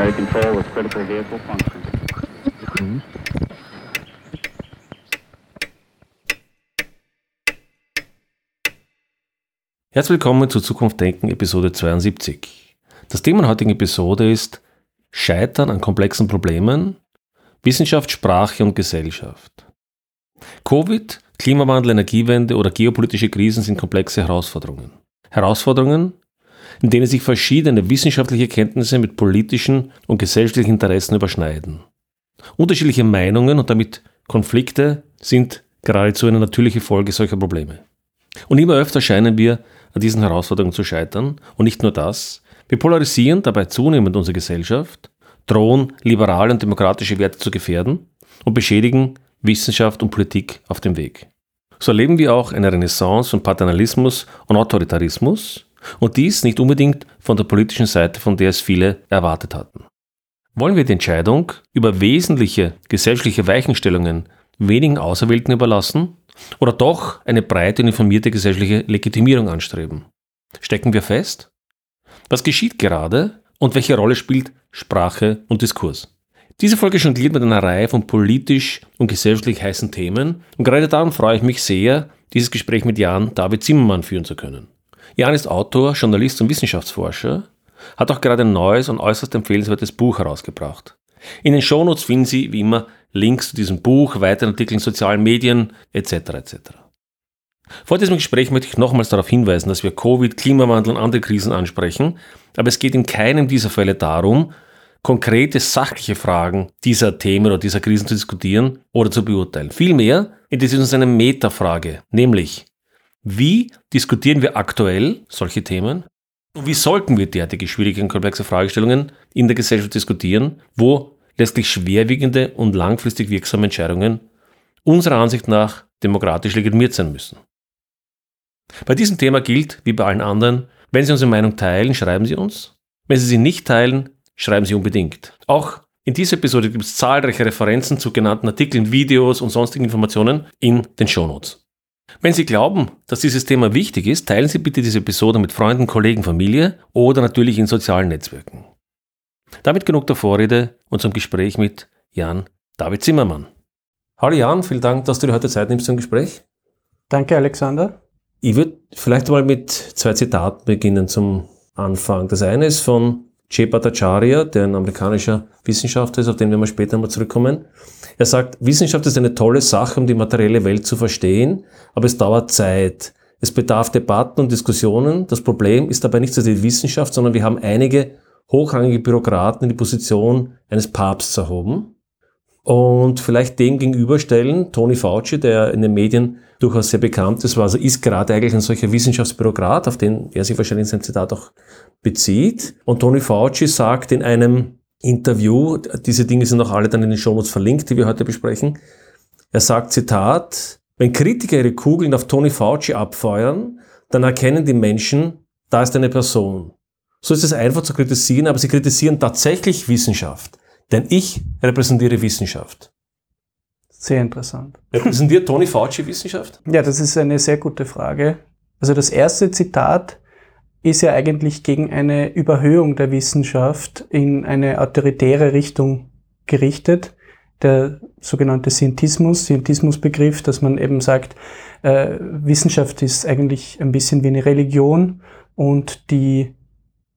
primary control with critical vehicle function. Herzlich willkommen zu Zukunft Denken, Episode 72. Das Thema der heutigen Episode ist Scheitern an komplexen Problemen, Wissenschaft, Sprache und Gesellschaft. Covid, Klimawandel, Energiewende oder geopolitische Krisen sind komplexe Herausforderungen. Herausforderungen, in denen sich verschiedene wissenschaftliche Kenntnisse mit politischen und gesellschaftlichen Interessen überschneiden. Unterschiedliche Meinungen und damit Konflikte sind geradezu eine natürliche Folge solcher Probleme. Und immer öfter scheinen wir an diesen Herausforderungen zu scheitern. Und nicht nur das, wir polarisieren dabei zunehmend unsere Gesellschaft, drohen liberale und demokratische Werte zu gefährden und beschädigen Wissenschaft und Politik auf dem Weg. So erleben wir auch eine Renaissance von Paternalismus und Autoritarismus und dies nicht unbedingt von der politischen Seite, von der es viele erwartet hatten. Wollen wir die Entscheidung über wesentliche gesellschaftliche Weichenstellungen wenigen Auserwählten überlassen oder doch eine breite und informierte gesellschaftliche Legitimierung anstreben? Stecken wir fest? Was geschieht gerade und welche Rolle spielt Sprache und Diskurs? Diese Folge jongliert mit einer Reihe von politisch und gesellschaftlich heißen Themen und gerade darum freue ich mich sehr, dieses Gespräch mit Jan David Zimmermann führen zu können. Jan ist Autor, Journalist und Wissenschaftsforscher, hat auch gerade ein neues und äußerst empfehlenswertes Buch herausgebracht. In den Shownotes finden Sie wie immer Links zu diesem Buch, weiteren Artikeln in sozialen Medien etc. etc. Vor diesem Gespräch möchte ich nochmals darauf hinweisen, dass wir Covid, Klimawandel und andere Krisen ansprechen, aber es geht in keinem dieser Fälle darum, konkrete sachliche Fragen dieser Themen oder dieser Krisen zu diskutieren oder zu beurteilen. Vielmehr es uns eine Metafrage, nämlich wie diskutieren wir aktuell solche Themen? Und wie sollten wir derartige schwierige und komplexe Fragestellungen in der Gesellschaft diskutieren, wo letztlich schwerwiegende und langfristig wirksame Entscheidungen unserer Ansicht nach demokratisch legitimiert sein müssen? Bei diesem Thema gilt, wie bei allen anderen, wenn Sie unsere Meinung teilen, schreiben Sie uns. Wenn Sie sie nicht teilen, schreiben Sie unbedingt. Auch in dieser Episode gibt es zahlreiche Referenzen zu genannten Artikeln, Videos und sonstigen Informationen in den Shownotes. Wenn Sie glauben, dass dieses Thema wichtig ist, teilen Sie bitte diese Episode mit Freunden, Kollegen, Familie oder natürlich in sozialen Netzwerken. Damit genug der Vorrede und zum Gespräch mit Jan David Zimmermann. Hallo Jan, vielen Dank, dass du dir heute Zeit nimmst zum Gespräch. Danke, Alexander. Ich würde vielleicht mal mit zwei Zitaten beginnen zum Anfang. Das eine ist von Jay Bhattacharya, der ein amerikanischer Wissenschaftler ist, auf den wir mal später mal zurückkommen. Er sagt, Wissenschaft ist eine tolle Sache, um die materielle Welt zu verstehen, aber es dauert Zeit. Es bedarf Debatten und Diskussionen. Das Problem ist dabei nicht so die Wissenschaft, sondern wir haben einige hochrangige Bürokraten in die Position eines Papsts erhoben. Und vielleicht dem gegenüberstellen, Tony Fauci, der in den Medien durchaus sehr bekannt ist, also ist gerade eigentlich ein solcher Wissenschaftsbürokrat, auf den er sich wahrscheinlich in seinem Zitat auch bezieht. Und Tony Fauci sagt in einem Interview, diese Dinge sind auch alle dann in den Shownotes verlinkt, die wir heute besprechen, er sagt, Zitat, wenn Kritiker ihre Kugeln auf Tony Fauci abfeuern, dann erkennen die Menschen, da ist eine Person. So ist es einfach zu kritisieren, aber sie kritisieren tatsächlich Wissenschaft. Denn ich repräsentiere Wissenschaft. Sehr interessant. Repräsentiert Tony Fauci Wissenschaft? Ja, das ist eine sehr gute Frage. Also das erste Zitat ist ja eigentlich gegen eine Überhöhung der Wissenschaft in eine autoritäre Richtung gerichtet. Der sogenannte Scientismus, Scientismusbegriff, dass man eben sagt, äh, Wissenschaft ist eigentlich ein bisschen wie eine Religion und die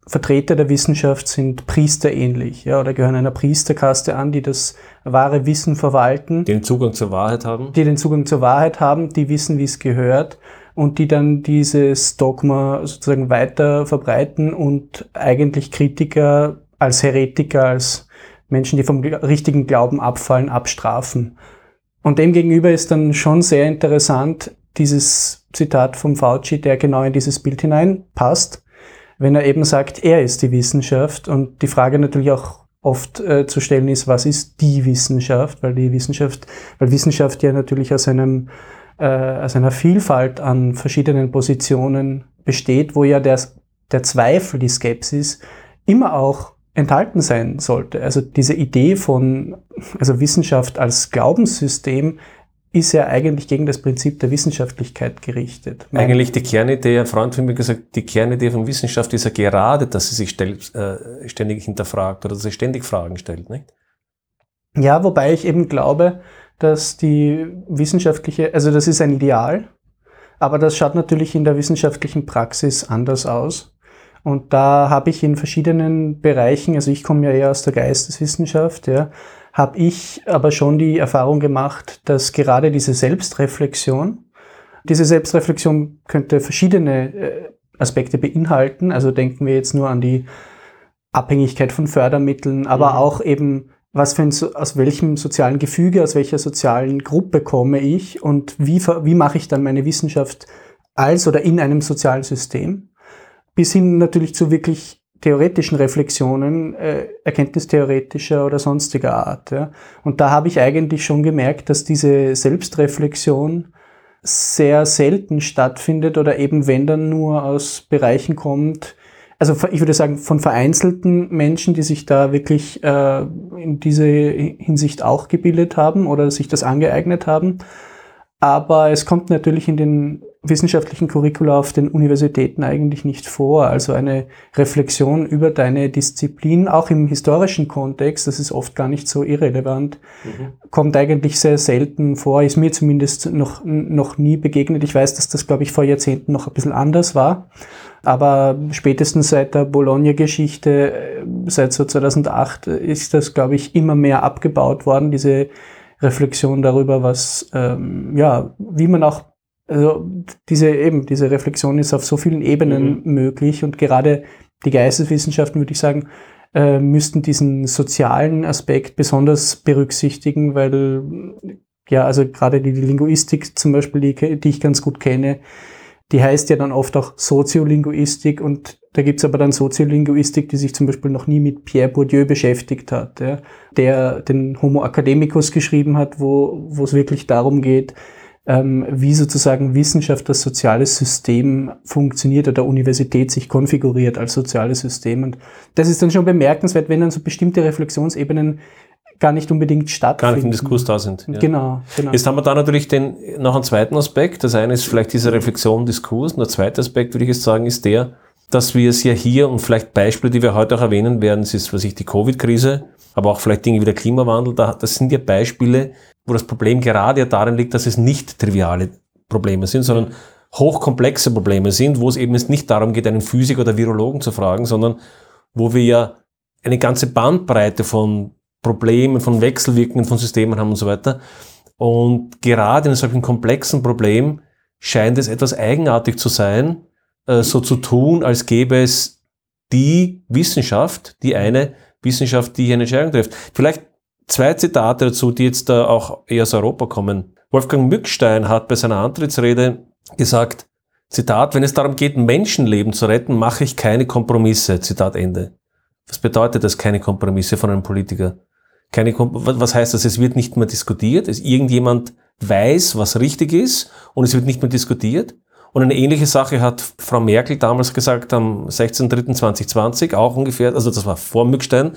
Vertreter der Wissenschaft sind priesterähnlich, ja, oder gehören einer Priesterkaste an, die das wahre Wissen verwalten. Die den Zugang zur Wahrheit haben. Die den Zugang zur Wahrheit haben, die wissen, wie es gehört und die dann dieses Dogma sozusagen weiter verbreiten und eigentlich Kritiker als Heretiker, als Menschen, die vom richtigen Glauben abfallen, abstrafen. Und demgegenüber ist dann schon sehr interessant dieses Zitat vom Fauci, der genau in dieses Bild hineinpasst, wenn er eben sagt, er ist die Wissenschaft und die Frage natürlich auch oft äh, zu stellen ist, was ist die Wissenschaft, weil die Wissenschaft, weil Wissenschaft ja natürlich aus einem äh, aus einer Vielfalt an verschiedenen Positionen besteht, wo ja der, der Zweifel, die Skepsis immer auch enthalten sein sollte. Also diese Idee von also Wissenschaft als Glaubenssystem ist ja eigentlich gegen das Prinzip der Wissenschaftlichkeit gerichtet. Eigentlich die Kernidee, ein Freund von mir gesagt, die Kernidee von Wissenschaft ist ja gerade, dass sie sich äh, ständig hinterfragt oder dass sie ständig Fragen stellt, nicht? Ja, wobei ich eben glaube, dass die wissenschaftliche, also das ist ein Ideal, aber das schaut natürlich in der wissenschaftlichen Praxis anders aus. Und da habe ich in verschiedenen Bereichen, also ich komme ja eher aus der Geisteswissenschaft, ja, habe ich aber schon die Erfahrung gemacht, dass gerade diese Selbstreflexion, diese Selbstreflexion könnte verschiedene äh, Aspekte beinhalten. Also denken wir jetzt nur an die Abhängigkeit von Fördermitteln, aber mhm. auch eben, was für ein, aus welchem sozialen Gefüge, aus welcher sozialen Gruppe komme ich und wie, wie mache ich dann meine Wissenschaft als oder in einem sozialen System, bis hin natürlich zu wirklich theoretischen Reflexionen, äh, erkenntnistheoretischer oder sonstiger Art. Ja. Und da habe ich eigentlich schon gemerkt, dass diese Selbstreflexion sehr selten stattfindet oder eben wenn dann nur aus Bereichen kommt, also ich würde sagen von vereinzelten Menschen, die sich da wirklich äh, in diese Hinsicht auch gebildet haben oder sich das angeeignet haben. Aber es kommt natürlich in den wissenschaftlichen Curricula auf den Universitäten eigentlich nicht vor. Also eine Reflexion über deine Disziplin, auch im historischen Kontext, das ist oft gar nicht so irrelevant, mhm. kommt eigentlich sehr selten vor, ist mir zumindest noch, noch nie begegnet. Ich weiß, dass das, glaube ich, vor Jahrzehnten noch ein bisschen anders war. Aber spätestens seit der Bologna-Geschichte, äh, seit so 2008, ist das, glaube ich, immer mehr abgebaut worden, diese Reflexion darüber, was, ähm, ja, wie man auch also diese eben, diese Reflexion ist auf so vielen Ebenen mhm. möglich und gerade die Geisteswissenschaften, würde ich sagen, äh, müssten diesen sozialen Aspekt besonders berücksichtigen, weil ja, also gerade die, die Linguistik zum Beispiel, die, die ich ganz gut kenne, die heißt ja dann oft auch Soziolinguistik und da gibt's aber dann Soziolinguistik, die sich zum Beispiel noch nie mit Pierre Bourdieu beschäftigt hat, ja, der den Homo Academicus geschrieben hat, wo, wo es wirklich darum geht, ähm, wie sozusagen Wissenschaft das soziale System funktioniert oder Universität sich konfiguriert als soziales System. Und das ist dann schon bemerkenswert, wenn dann so bestimmte Reflexionsebenen gar nicht unbedingt stattfinden. Gar nicht im Diskurs da sind. Ja. Genau, genau. Jetzt haben wir da natürlich den, noch einen zweiten Aspekt. Das eine ist vielleicht diese Reflexion, Diskurs. Und der zweite Aspekt, würde ich jetzt sagen, ist der, dass wir es ja hier und vielleicht Beispiele, die wir heute auch erwähnen werden, das ist, was ich, die Covid-Krise, aber auch vielleicht Dinge wie der Klimawandel, das sind ja Beispiele, wo das Problem gerade ja darin liegt, dass es nicht triviale Probleme sind, sondern hochkomplexe Probleme sind, wo es eben nicht darum geht, einen Physiker oder Virologen zu fragen, sondern wo wir ja eine ganze Bandbreite von Problemen, von Wechselwirkungen von Systemen haben und so weiter. Und gerade in solchen komplexen Problem scheint es etwas eigenartig zu sein, äh, so zu tun, als gäbe es die Wissenschaft, die eine Wissenschaft, die hier eine Entscheidung trifft. Vielleicht zwei Zitate dazu, die jetzt da auch eher aus Europa kommen. Wolfgang Mückstein hat bei seiner Antrittsrede gesagt, Zitat, wenn es darum geht, Menschenleben zu retten, mache ich keine Kompromisse. Zitat Ende. Was bedeutet das, keine Kompromisse von einem Politiker? Keine Kom was heißt das? Es wird nicht mehr diskutiert. Es, irgendjemand weiß, was richtig ist und es wird nicht mehr diskutiert. Und eine ähnliche Sache hat Frau Merkel damals gesagt am 16.03.2020, auch ungefähr, also das war vor Mückstein,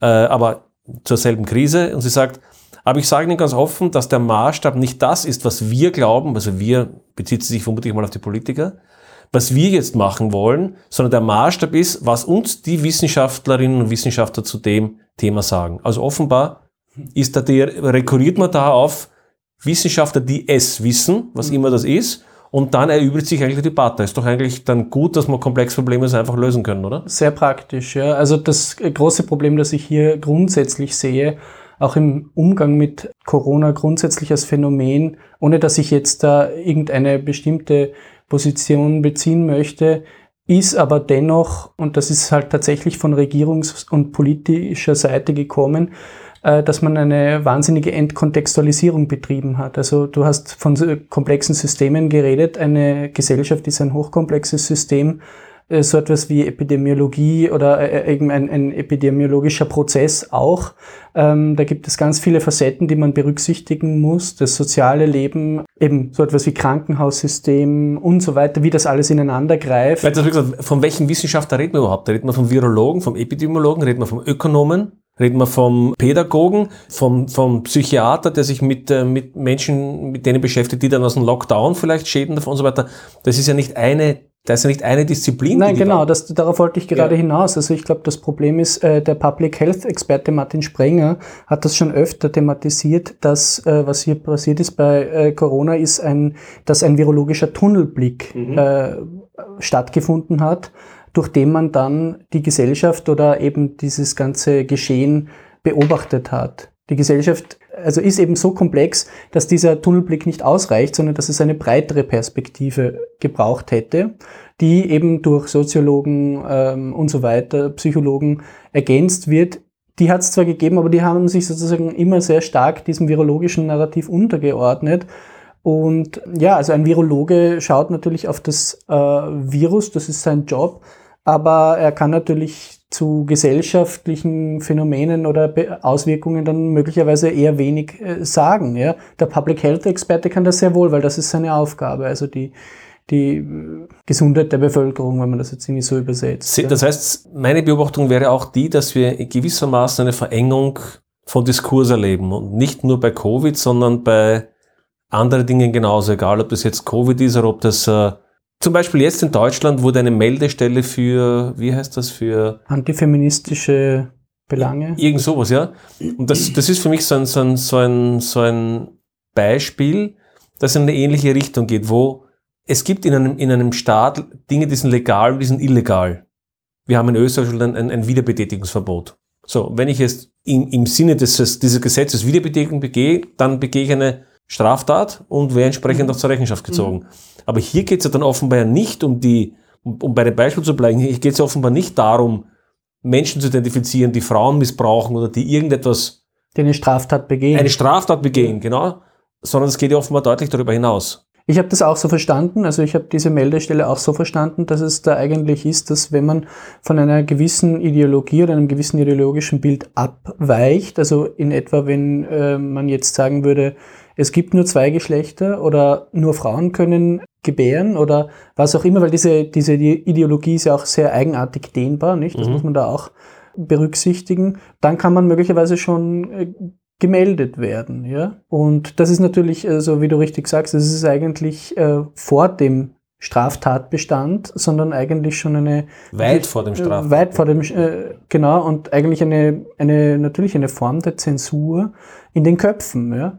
äh, aber zur selben Krise und sie sagt, aber ich sage Ihnen ganz offen, dass der Maßstab nicht das ist, was wir glauben, also wir bezieht sich vermutlich mal auf die Politiker, was wir jetzt machen wollen, sondern der Maßstab ist, was uns die Wissenschaftlerinnen und Wissenschaftler zu dem Thema sagen. Also offenbar ist da der, rekurriert man da auf Wissenschaftler, die es wissen, was immer das ist, und dann erübrigt sich eigentlich die Debatte. Ist doch eigentlich dann gut, dass wir komplexe Probleme so einfach lösen können, oder? Sehr praktisch, ja. Also das große Problem, das ich hier grundsätzlich sehe, auch im Umgang mit Corona grundsätzlich als Phänomen, ohne dass ich jetzt da irgendeine bestimmte Position beziehen möchte, ist aber dennoch, und das ist halt tatsächlich von regierungs- und politischer Seite gekommen, dass man eine wahnsinnige Entkontextualisierung betrieben hat. Also du hast von komplexen Systemen geredet. Eine Gesellschaft ist ein hochkomplexes System. Äh, so etwas wie Epidemiologie oder äh, eben ein, ein epidemiologischer Prozess auch. Ähm, da gibt es ganz viele Facetten, die man berücksichtigen muss. Das soziale Leben, eben so etwas wie Krankenhaussystem und so weiter, wie das alles ineinander greift. Von welchen Wissenschaftler reden wir überhaupt? Da reden wir vom Virologen, vom Epidemiologen, reden wir vom Ökonomen? Reden wir vom Pädagogen, vom, vom Psychiater, der sich mit, äh, mit Menschen, mit denen beschäftigt, die dann aus dem Lockdown vielleicht Schäden davon und so weiter. Das ist ja nicht eine da ist ja nicht eine Disziplin. Nein, genau, das, darauf wollte ich gerade ja. hinaus. Also ich glaube, das Problem ist, äh, der Public Health Experte Martin Sprenger hat das schon öfter thematisiert, dass äh, was hier passiert ist bei äh, Corona ist ein, dass ein virologischer Tunnelblick mhm. äh, stattgefunden hat, durch den man dann die Gesellschaft oder eben dieses ganze Geschehen beobachtet hat. Die Gesellschaft also ist eben so komplex, dass dieser Tunnelblick nicht ausreicht, sondern dass es eine breitere Perspektive gebraucht hätte, die eben durch Soziologen ähm, und so weiter, Psychologen ergänzt wird. Die hat es zwar gegeben, aber die haben sich sozusagen immer sehr stark diesem virologischen Narrativ untergeordnet. Und ja, also ein Virologe schaut natürlich auf das äh, Virus, das ist sein Job, aber er kann natürlich zu gesellschaftlichen Phänomenen oder Auswirkungen dann möglicherweise eher wenig äh, sagen. Ja? Der Public Health Experte kann das sehr wohl, weil das ist seine Aufgabe, also die, die äh, Gesundheit der Bevölkerung, wenn man das jetzt irgendwie so übersetzt. Das heißt, meine Beobachtung wäre auch die, dass wir gewissermaßen eine Verengung von Diskurs erleben und nicht nur bei Covid, sondern bei anderen Dingen genauso, egal ob das jetzt Covid ist oder ob das äh, zum Beispiel jetzt in Deutschland wurde eine Meldestelle für, wie heißt das, für antifeministische Belange. Irgend sowas, ja. Und das, das ist für mich so ein, so ein, so ein, so ein Beispiel, das in eine ähnliche Richtung geht, wo es gibt in einem, in einem Staat Dinge, die sind legal und die sind illegal. Wir haben in Österreich ein, ein, ein Wiederbetätigungsverbot. So, wenn ich jetzt in, im Sinne des, dieses Gesetzes Wiederbetätigung begehe, dann begehe ich eine Straftat und wäre entsprechend auch zur Rechenschaft gezogen. Mhm. Aber hier geht es ja dann offenbar nicht um die, um, um bei dem Beispiel zu bleiben, hier geht es ja offenbar nicht darum, Menschen zu identifizieren, die Frauen missbrauchen oder die irgendetwas. Die eine Straftat begehen. Eine Straftat begehen, genau. Sondern es geht ja offenbar deutlich darüber hinaus. Ich habe das auch so verstanden, also ich habe diese Meldestelle auch so verstanden, dass es da eigentlich ist, dass wenn man von einer gewissen Ideologie oder einem gewissen ideologischen Bild abweicht, also in etwa wenn äh, man jetzt sagen würde, es gibt nur zwei Geschlechter oder nur Frauen können gebären oder was auch immer, weil diese, diese Ideologie ist ja auch sehr eigenartig dehnbar, nicht? Das mhm. muss man da auch berücksichtigen. Dann kann man möglicherweise schon äh, gemeldet werden, ja. Und das ist natürlich, so also wie du richtig sagst, das ist eigentlich äh, vor dem Straftatbestand, sondern eigentlich schon eine weit vor dem äh, Straftat. Weit vor dem äh, genau und eigentlich eine eine natürlich eine Form der Zensur in den Köpfen, ja.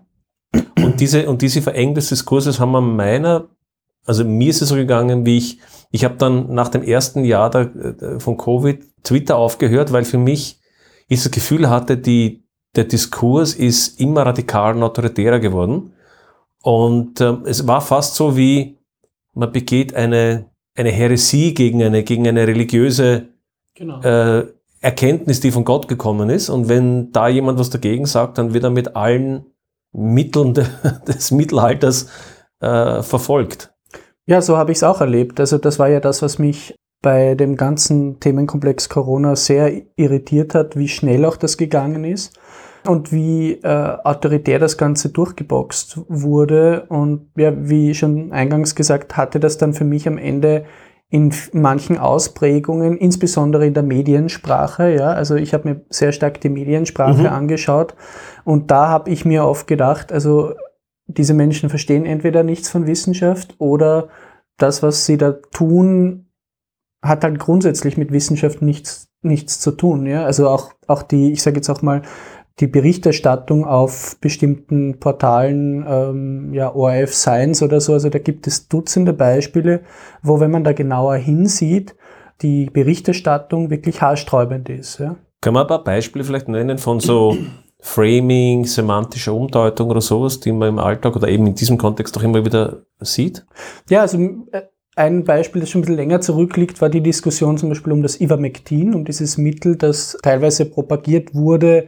Und diese, und diese Verengung des Diskurses haben wir meiner, also mir ist es so gegangen, wie ich, ich habe dann nach dem ersten Jahr der, von Covid Twitter aufgehört, weil für mich ich das Gefühl hatte, die, der Diskurs ist immer radikaler und autoritärer geworden. Und äh, es war fast so wie, man begeht eine, eine Häresie gegen eine, gegen eine religiöse genau. äh, Erkenntnis, die von Gott gekommen ist. Und wenn da jemand was dagegen sagt, dann wird er mit allen Mitteln des Mittelalters äh, verfolgt. Ja, so habe ich es auch erlebt. Also das war ja das, was mich bei dem ganzen Themenkomplex Corona sehr irritiert hat, wie schnell auch das gegangen ist und wie äh, autoritär das Ganze durchgeboxt wurde. Und ja, wie schon eingangs gesagt, hatte das dann für mich am Ende in manchen Ausprägungen, insbesondere in der Mediensprache. Ja, also ich habe mir sehr stark die Mediensprache mhm. angeschaut und da habe ich mir oft gedacht, also diese Menschen verstehen entweder nichts von Wissenschaft oder das, was sie da tun, hat halt grundsätzlich mit Wissenschaft nichts, nichts zu tun. Ja? Also auch, auch die, ich sage jetzt auch mal, die Berichterstattung auf bestimmten Portalen, ähm, ja, ORF Science oder so, also da gibt es Dutzende Beispiele, wo, wenn man da genauer hinsieht, die Berichterstattung wirklich haarsträubend ist. Ja. Kann man ein paar Beispiele vielleicht nennen von so Framing, semantischer Umdeutung oder sowas, die man im Alltag oder eben in diesem Kontext doch immer wieder sieht? Ja, also äh, ein Beispiel, das schon ein bisschen länger zurückliegt, war die Diskussion zum Beispiel um das Ivermectin, um dieses Mittel, das teilweise propagiert wurde,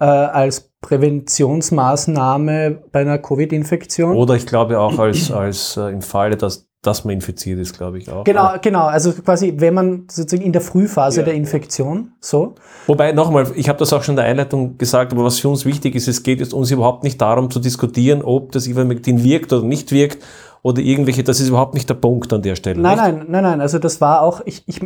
äh, als Präventionsmaßnahme bei einer Covid-Infektion. Oder ich glaube auch als, als äh, im Falle, dass, dass man infiziert ist, glaube ich auch. Genau, genau. Also quasi, wenn man sozusagen in der Frühphase ja. der Infektion, so. Wobei, nochmal, ich habe das auch schon in der Einleitung gesagt, aber was für uns wichtig ist, es geht jetzt uns überhaupt nicht darum zu diskutieren, ob das Ivermectin wirkt oder nicht wirkt oder irgendwelche, das ist überhaupt nicht der Punkt an der Stelle. Nein, nicht? nein, nein, nein. Also das war auch, ich, ich,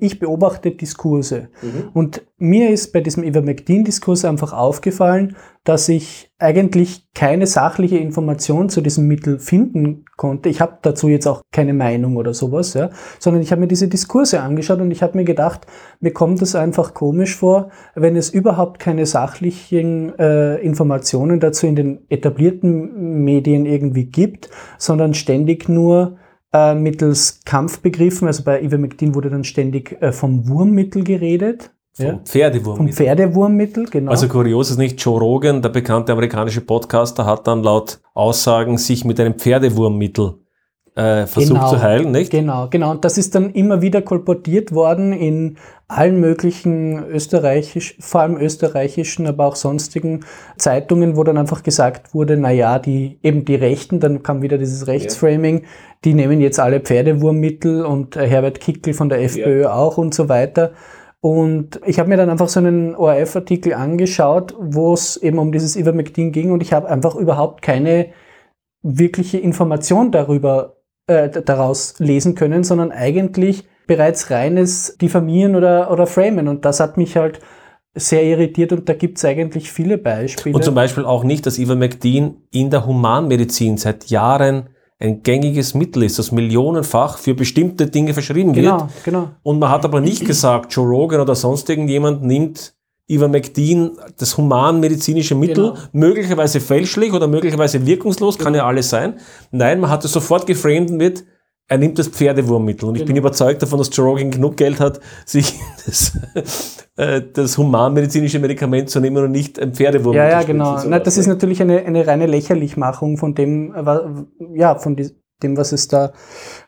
ich beobachte Diskurse. Mhm. Und mir ist bei diesem Ivermectin-Diskurs einfach aufgefallen, dass ich eigentlich keine sachliche Information zu diesem Mittel finden konnte. Ich habe dazu jetzt auch keine Meinung oder sowas, ja, sondern ich habe mir diese Diskurse angeschaut und ich habe mir gedacht, mir kommt es einfach komisch vor, wenn es überhaupt keine sachlichen äh, Informationen dazu in den etablierten Medien irgendwie gibt, sondern ständig nur äh, mittels Kampfbegriffen, also bei Ivermectin wurde dann ständig äh, vom Wurmmittel geredet, Vom ja, Pferdewurm. vom Pferdewurmmittel, genau. Also kurios ist nicht, Joe Rogan, der bekannte amerikanische Podcaster, hat dann laut Aussagen sich mit einem Pferdewurmmittel äh, versucht Genau. zu heilen, nicht? Genau, genau. Und das ist dann immer wieder kolportiert worden in allen möglichen österreichisch, vor allem österreichischen, aber auch sonstigen Zeitungen, wo dann einfach gesagt wurde, na ja, die, eben die Rechten, dann kam wieder dieses Rechtsframing, die nehmen jetzt alle Pferdewurmmittel und Herbert Kickel von der FPÖ auch und so weiter. Und ich habe mir dann einfach so einen ORF-Artikel angeschaut, wo es eben um dieses Ivermectin ging und ich habe einfach überhaupt keine wirkliche Information darüber äh, daraus lesen können, sondern eigentlich bereits reines Diffamieren oder, oder Framen. Und das hat mich halt sehr irritiert und da gibt es eigentlich viele Beispiele. Und zum Beispiel auch nicht, dass Ivermectin in der Humanmedizin seit Jahren ein gängiges Mittel ist, das millionenfach für bestimmte Dinge verschrieben wird. genau, genau. Und man hat aber nicht gesagt, Joe Rogan oder sonst irgendjemand nimmt Ivermectin, das humanmedizinische Mittel, Genau. möglicherweise fälschlich oder möglicherweise wirkungslos, kann ja alles sein. Nein, man hat es sofort geframed mit, er nimmt das Pferdewurmmittel. Und ich bin Genau. überzeugt davon, dass Joe Rogan genug Geld hat, sich das, äh, das humanmedizinische Medikament zu nehmen und nicht ein Pferdewurmmittel Ja, ja, spritzen genau. Na, das ist natürlich eine, eine reine Lächerlichmachung von dem, äh, ja, von dem, was es da,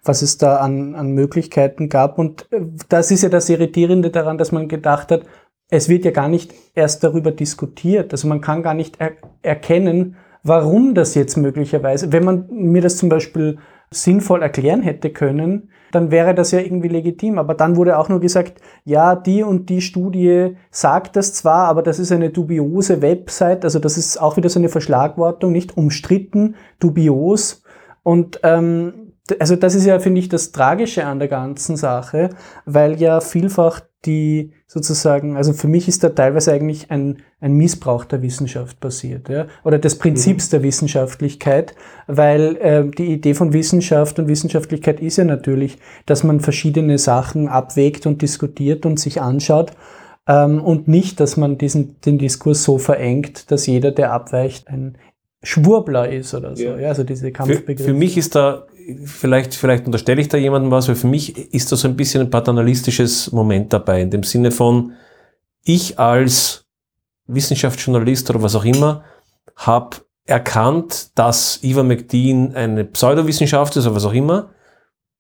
was es da an, an Möglichkeiten gab. Und äh, das ist ja das Irritierende daran, dass man gedacht hat, es wird ja gar nicht erst darüber diskutiert. Also man kann gar nicht er erkennen, warum das jetzt möglicherweise, wenn man mir das zum Beispiel sinnvoll erklären hätte können, dann wäre das ja irgendwie legitim. Aber dann wurde auch nur gesagt, ja, die und die Studie sagt das zwar, aber das ist eine dubiose Website, also das ist auch wieder so eine Verschlagwortung, nicht umstritten, dubios. Und ähm, also das ist ja, finde ich, das Tragische an der ganzen Sache, weil ja vielfach die sozusagen, also für mich ist da teilweise eigentlich ein, ein Missbrauch der Wissenschaft passiert, ja, oder des Prinzips der Wissenschaftlichkeit, weil äh, die Idee von Wissenschaft und Wissenschaftlichkeit ist ja natürlich, dass man verschiedene Sachen abwägt und diskutiert und sich anschaut ähm, und nicht, dass man diesen, den Diskurs so verengt, dass jeder, der abweicht, ein Schwurbler ist oder so, Ja. ja, also diese Für, Kampfbegriffe. für mich ist da, vielleicht, vielleicht unterstelle ich da jemandem was, weil für mich ist da so ein bisschen ein paternalistisches Moment dabei, in dem Sinne von, ich als Wissenschaftsjournalist oder was auch immer, habe erkannt, dass Ivermectin eine Pseudowissenschaft ist oder was auch immer.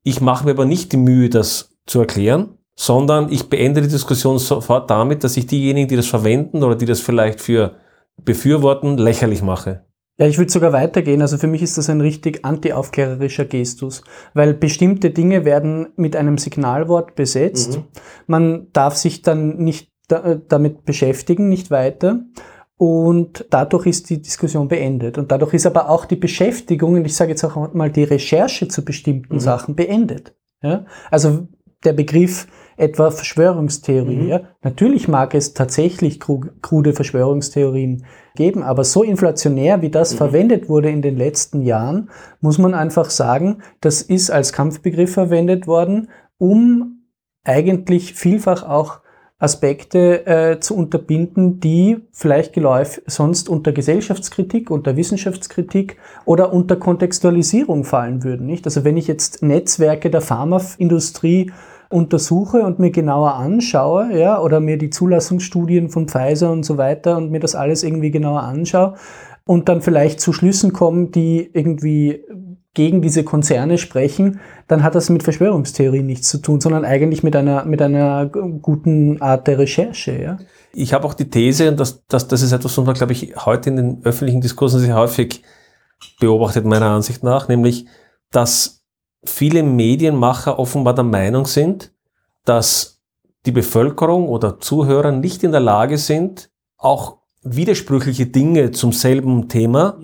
Ich mache mir aber nicht die Mühe, das zu erklären, sondern ich beende die Diskussion sofort damit, dass ich diejenigen, die das verwenden oder die das vielleicht für befürworten, lächerlich mache. Ja, ich würde sogar weitergehen. Also für mich ist das ein richtig antiaufklärerischer Gestus, weil bestimmte Dinge werden mit einem Signalwort besetzt. Mhm. Man darf sich dann nicht da, äh, damit beschäftigen, nicht weiter. Und dadurch ist die Diskussion beendet. Und dadurch ist aber auch die Beschäftigung, und ich sage jetzt auch mal die Recherche zu bestimmten Mhm. Sachen beendet. Ja? Also der Begriff etwa Verschwörungstheorie. Mhm. Natürlich mag es tatsächlich kru- krude Verschwörungstheorien geben, aber so inflationär, wie das Mhm. verwendet wurde in den letzten Jahren, muss man einfach sagen, das ist als Kampfbegriff verwendet worden, um eigentlich vielfach auch Aspekte äh, zu unterbinden, die vielleicht geläufig sonst unter Gesellschaftskritik, unter Wissenschaftskritik oder unter Kontextualisierung fallen würden. Nicht? Also wenn ich jetzt Netzwerke der Pharmaindustrie untersuche und mir genauer anschaue, ja, oder mir die Zulassungsstudien von Pfizer und so weiter und mir das alles irgendwie genauer anschaue und dann vielleicht zu Schlüssen komme, die irgendwie gegen diese Konzerne sprechen, dann hat das mit Verschwörungstheorie nichts zu tun, sondern eigentlich mit einer, mit einer guten Art der Recherche. Ja? Ich habe auch die These, und das, das, das ist etwas, was man, glaube ich, heute in den öffentlichen Diskursen sehr häufig beobachtet, meiner Ansicht nach, nämlich, dass viele Medienmacher offenbar der Meinung sind, dass die Bevölkerung oder Zuhörer nicht in der Lage sind, auch widersprüchliche Dinge zum selben Thema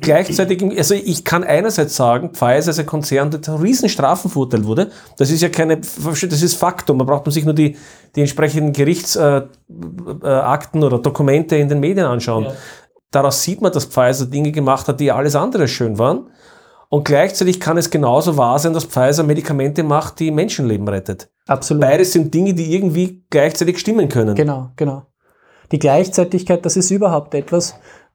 gleichzeitig, also ich kann einerseits sagen, Pfizer ist ein Konzern, der zu Riesenstrafen verurteilt wurde. Das ist ja keine, das ist Faktum. Man braucht man sich nur die, die entsprechenden Gerichtsakten oder Dokumente in den Medien anschauen. Ja. Daraus sieht man, dass Pfizer Dinge gemacht hat, die alles andere schön waren. Und gleichzeitig kann es genauso wahr sein, dass Pfizer Medikamente macht, die Menschenleben rettet. Absolut. Beides sind Dinge, die irgendwie gleichzeitig stimmen können. Genau, genau. Die Gleichzeitigkeit, das ist überhaupt etwas,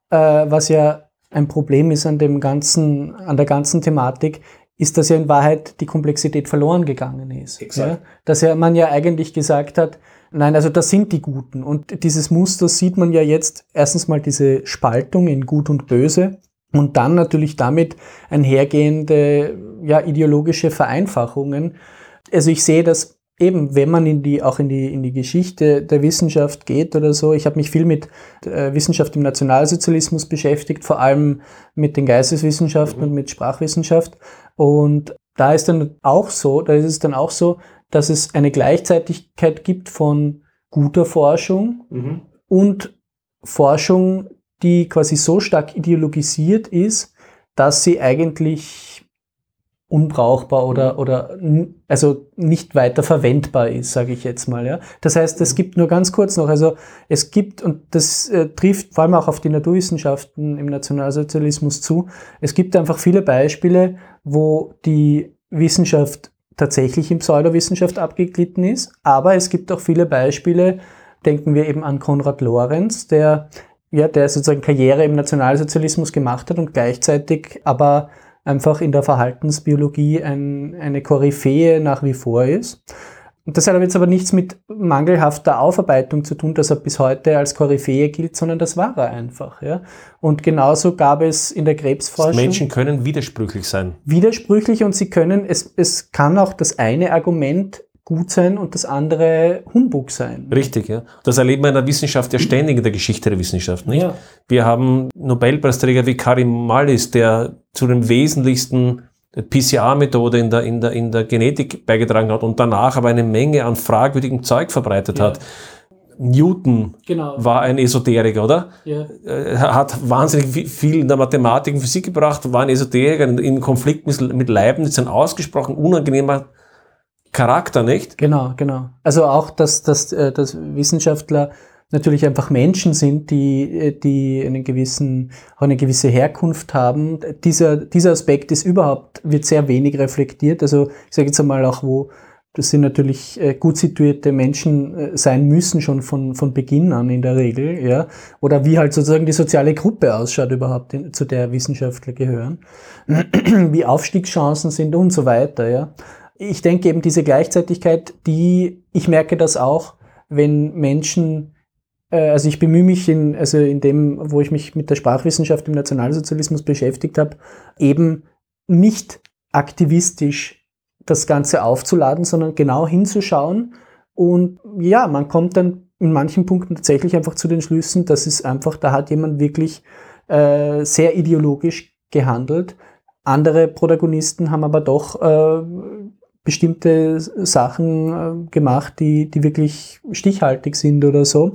äh, was ja ein Problem ist an dem ganzen, an der ganzen Thematik, ist, dass ja in Wahrheit die Komplexität verloren gegangen ist. Ja? Dass ja man ja eigentlich gesagt hat, nein, also das sind die Guten. Und dieses Muster sieht man ja jetzt erstens mal diese Spaltung in Gut und Böse und dann natürlich damit einhergehende ja, ideologische Vereinfachungen. Also ich sehe das eben, wenn man in die, auch in die, in die Geschichte der Wissenschaft geht oder so, ich habe mich viel mit äh, Wissenschaft im Nationalsozialismus beschäftigt, vor allem mit den Geisteswissenschaften mhm. und mit Sprachwissenschaft. Und da ist dann auch so, da ist es dann auch so, dass es eine Gleichzeitigkeit gibt von guter Forschung mhm. und Forschung, die quasi so stark ideologisiert ist, dass sie eigentlich unbrauchbar oder, mhm. oder also nicht weiter verwendbar ist, sage ich jetzt mal. Ja. Das heißt, es mhm. gibt nur ganz kurz noch, also es gibt, und das äh, trifft vor allem auch auf die Naturwissenschaften im Nationalsozialismus zu, es gibt einfach viele Beispiele, wo die Wissenschaft tatsächlich in Pseudowissenschaft abgeglitten ist, aber es gibt auch viele Beispiele, denken wir eben an Konrad Lorenz, der ja, der sozusagen Karriere im Nationalsozialismus gemacht hat und gleichzeitig aber einfach in der Verhaltensbiologie ein, eine Koryphäe nach wie vor ist. Und das hat aber jetzt aber nichts mit mangelhafter Aufarbeitung zu tun, dass er bis heute als Koryphäe gilt, sondern das war er einfach. Ja? Und genauso gab es in der Krebsforschung. Menschen können widersprüchlich sein. Widersprüchlich und sie können, es, es kann auch das eine Argument gut sein und das andere Humbug sein. Richtig, ja. Das erleben wir in der Wissenschaft ja ständig in der Geschichte der Wissenschaft. Nicht? Ja. Wir haben Nobelpreisträger wie Karim Mallis, der zu den wesentlichsten PCR-Methode in der, in, der, in der Genetik beigetragen hat und danach aber eine Menge an fragwürdigem Zeug verbreitet ja. hat. Newton genau. war ein Esoteriker, oder? Ja. Hat wahnsinnig viel in der Mathematik und Physik gebracht, war ein Esoteriker in Konflikt mit Leibniz, ein ausgesprochen unangenehmer Charakter, nicht? Genau, genau. Also auch, dass, dass, äh, dass Wissenschaftler natürlich einfach Menschen sind, die, äh, die einen gewissen, auch eine gewisse Herkunft haben. Dieser, dieser Aspekt ist überhaupt, wird sehr wenig reflektiert. Also ich sage jetzt einmal auch, wo das sind natürlich äh, gut situierte Menschen sein müssen, schon von, von Beginn an in der Regel, ja. Oder wie halt sozusagen die soziale Gruppe ausschaut überhaupt, zu der Wissenschaftler gehören. wie Aufstiegschancen sind und so weiter, ja ich denke eben diese Gleichzeitigkeit, die, ich merke das auch, wenn Menschen, äh, also ich bemühe mich in, also in dem, wo ich mich mit der Sprachwissenschaft im Nationalsozialismus beschäftigt habe, eben nicht aktivistisch das Ganze aufzuladen, sondern genau hinzuschauen. Und ja, man kommt dann in manchen Punkten tatsächlich einfach zu den Schlüssen, dass es einfach, da hat jemand wirklich äh, sehr ideologisch gehandelt. Andere Protagonisten haben aber doch äh, bestimmte Sachen äh, gemacht, die, die wirklich stichhaltig sind oder so.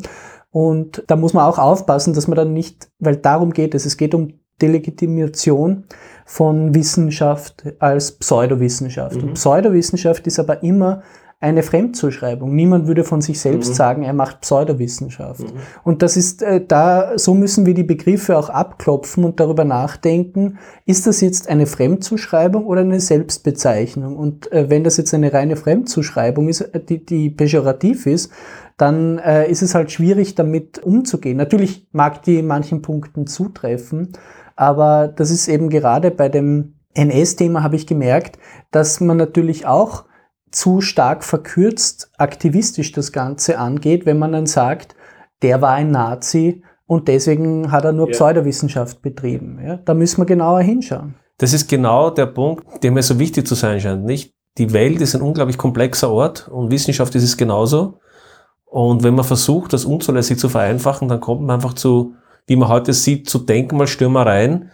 Und da muss man auch aufpassen, dass man dann nicht, weil darum geht es, es geht um Delegitimation von Wissenschaft als Pseudowissenschaft. Mhm. Und Pseudowissenschaft ist aber immer eine Fremdzuschreibung. Niemand würde von sich selbst mhm. sagen, er macht Pseudowissenschaft. Mhm. Und das ist äh, da, so müssen wir die Begriffe auch abklopfen und darüber nachdenken, ist das jetzt eine Fremdzuschreibung oder eine Selbstbezeichnung? Und äh, wenn das jetzt eine reine Fremdzuschreibung ist, äh, die, die pejorativ ist, dann äh, ist es halt schwierig, damit umzugehen. Natürlich mag die in manchen Punkten zutreffen, aber das ist eben gerade bei dem NS-Thema habe ich gemerkt, dass man natürlich auch zu stark verkürzt aktivistisch das Ganze angeht, wenn man dann sagt, der war ein Nazi und deswegen hat er nur ja. Pseudowissenschaft betrieben. Ja, da müssen wir genauer hinschauen. Das ist genau der Punkt, der mir so wichtig zu sein scheint. Nicht? Die Welt ist ein unglaublich komplexer Ort und Wissenschaft ist es genauso. Und wenn man versucht, das unzulässig zu vereinfachen, dann kommt man einfach zu, wie man heute sieht, zu Denkmalstürmereien,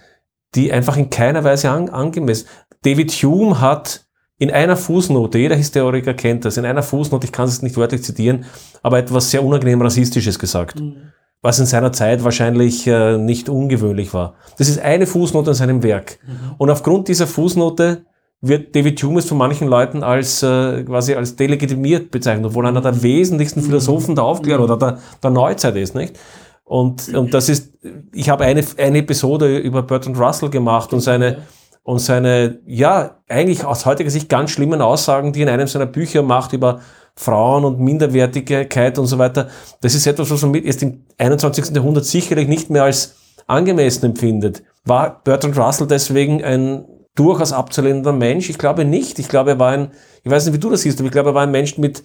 die einfach in keiner Weise an, angemessen. David Hume hat in einer Fußnote, jeder Historiker kennt das, in einer Fußnote, ich kann es nicht wörtlich zitieren, aber etwas sehr unangenehm Rassistisches gesagt. Mhm. was in seiner Zeit wahrscheinlich äh, nicht ungewöhnlich war. Das ist eine Fußnote in seinem Werk. Mhm. Und aufgrund dieser Fußnote wird David Hume von manchen Leuten als äh, quasi als delegitimiert bezeichnet, obwohl einer der wesentlichsten mhm. Philosophen der Aufklärung oder der, der Neuzeit ist, nicht? Und, und das ist, ich habe eine, eine Episode über Bertrand Russell gemacht und seine, und seine, ja, eigentlich aus heutiger Sicht ganz schlimmen Aussagen, die in einem seiner Bücher macht über Frauen und Minderwertigkeit und so weiter. Das ist etwas, was man erst im 21. Jahrhundert sicherlich nicht mehr als angemessen empfindet. War Bertrand Russell deswegen ein durchaus abzulehnender Mensch? Ich glaube nicht. Ich glaube, er war ein, ich weiß nicht, wie du das siehst, aber ich glaube, er war ein Mensch mit,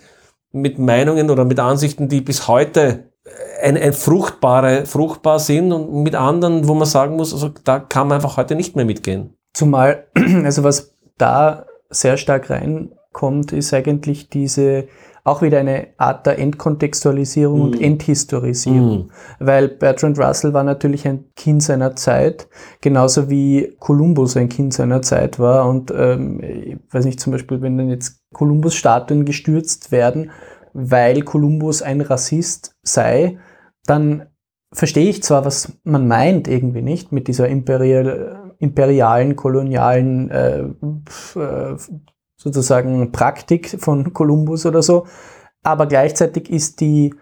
mit Meinungen oder mit Ansichten, die bis heute ein, ein fruchtbare, fruchtbar sind und mit anderen, wo man sagen muss, also da kann man einfach heute nicht mehr mitgehen. Zumal, also was da sehr stark reinkommt, ist eigentlich diese, auch wieder eine Art der Entkontextualisierung mm. und Enthistorisierung. Mm. Weil Bertrand Russell war natürlich ein Kind seiner Zeit, genauso wie Kolumbus ein Kind seiner Zeit war. Und ähm, ich weiß nicht, zum Beispiel, wenn dann jetzt Kolumbus-Statuen gestürzt werden, weil Kolumbus ein Rassist sei, dann verstehe ich zwar, was man meint, irgendwie nicht, mit dieser imperial, imperialen, kolonialen äh, äh, sozusagen Praktik von Kolumbus oder so. Aber gleichzeitig ist die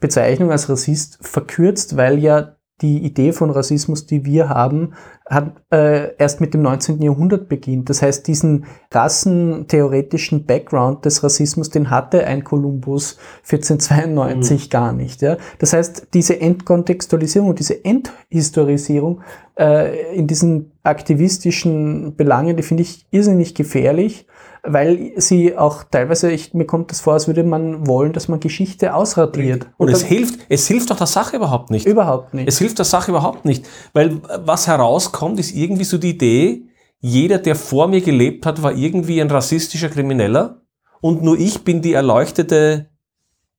Bezeichnung als Rassist verkürzt, weil ja die Idee von Rassismus, die wir haben, hat äh, erst mit dem 19. Jahrhundert beginnt. Das heißt, diesen rassentheoretischen Background des Rassismus, den hatte ein Kolumbus 1492 mhm. gar nicht. Ja? Das heißt, diese Entkontextualisierung und diese Enthistorisierung äh, in diesen aktivistischen Belangen, die finde ich irrsinnig gefährlich weil sie auch teilweise, ich, mir kommt das vor, als würde man wollen, dass man Geschichte ausradiert. Und, Und es hilft, es hilft doch der Sache überhaupt nicht. Überhaupt nicht. Es hilft der Sache überhaupt nicht, weil was herauskommt, ist irgendwie so die Idee, jeder, der vor mir gelebt hat, war irgendwie ein rassistischer Krimineller und nur ich bin die erleuchtete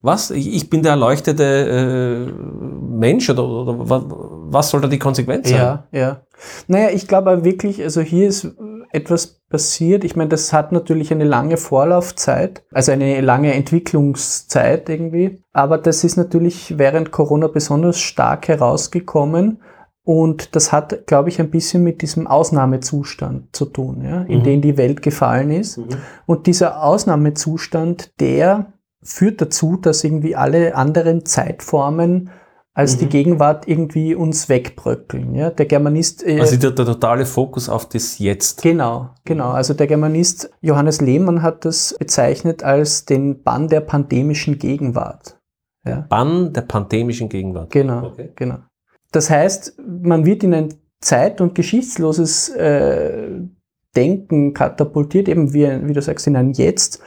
was? Ich bin der erleuchtete äh, Mensch oder, oder was soll da die Konsequenz sein? Ja, ja. Naja, ich glaube wirklich, also hier ist etwas passiert. Ich meine, das hat natürlich eine lange Vorlaufzeit, also eine lange Entwicklungszeit irgendwie. Aber das ist natürlich während Corona besonders stark herausgekommen. Und das hat, glaube ich, ein bisschen mit diesem Ausnahmezustand zu tun, ja, in mhm. den die Welt gefallen ist. Mhm. Und dieser Ausnahmezustand, der führt dazu, dass irgendwie alle anderen Zeitformen als mhm. die Gegenwart irgendwie uns wegbröckeln. Ja? Der Germanist. Äh, also der, der, totale Fokus auf das Jetzt. Genau, genau. Also der Germanist Johannes Lehmann hat das bezeichnet als den Bann der pandemischen Gegenwart. Ja? Bann der pandemischen Gegenwart. Genau, okay. genau. Das heißt, man wird in ein zeit- und geschichtsloses äh, Denken katapultiert, eben wie, wie du sagst, in ein Jetzt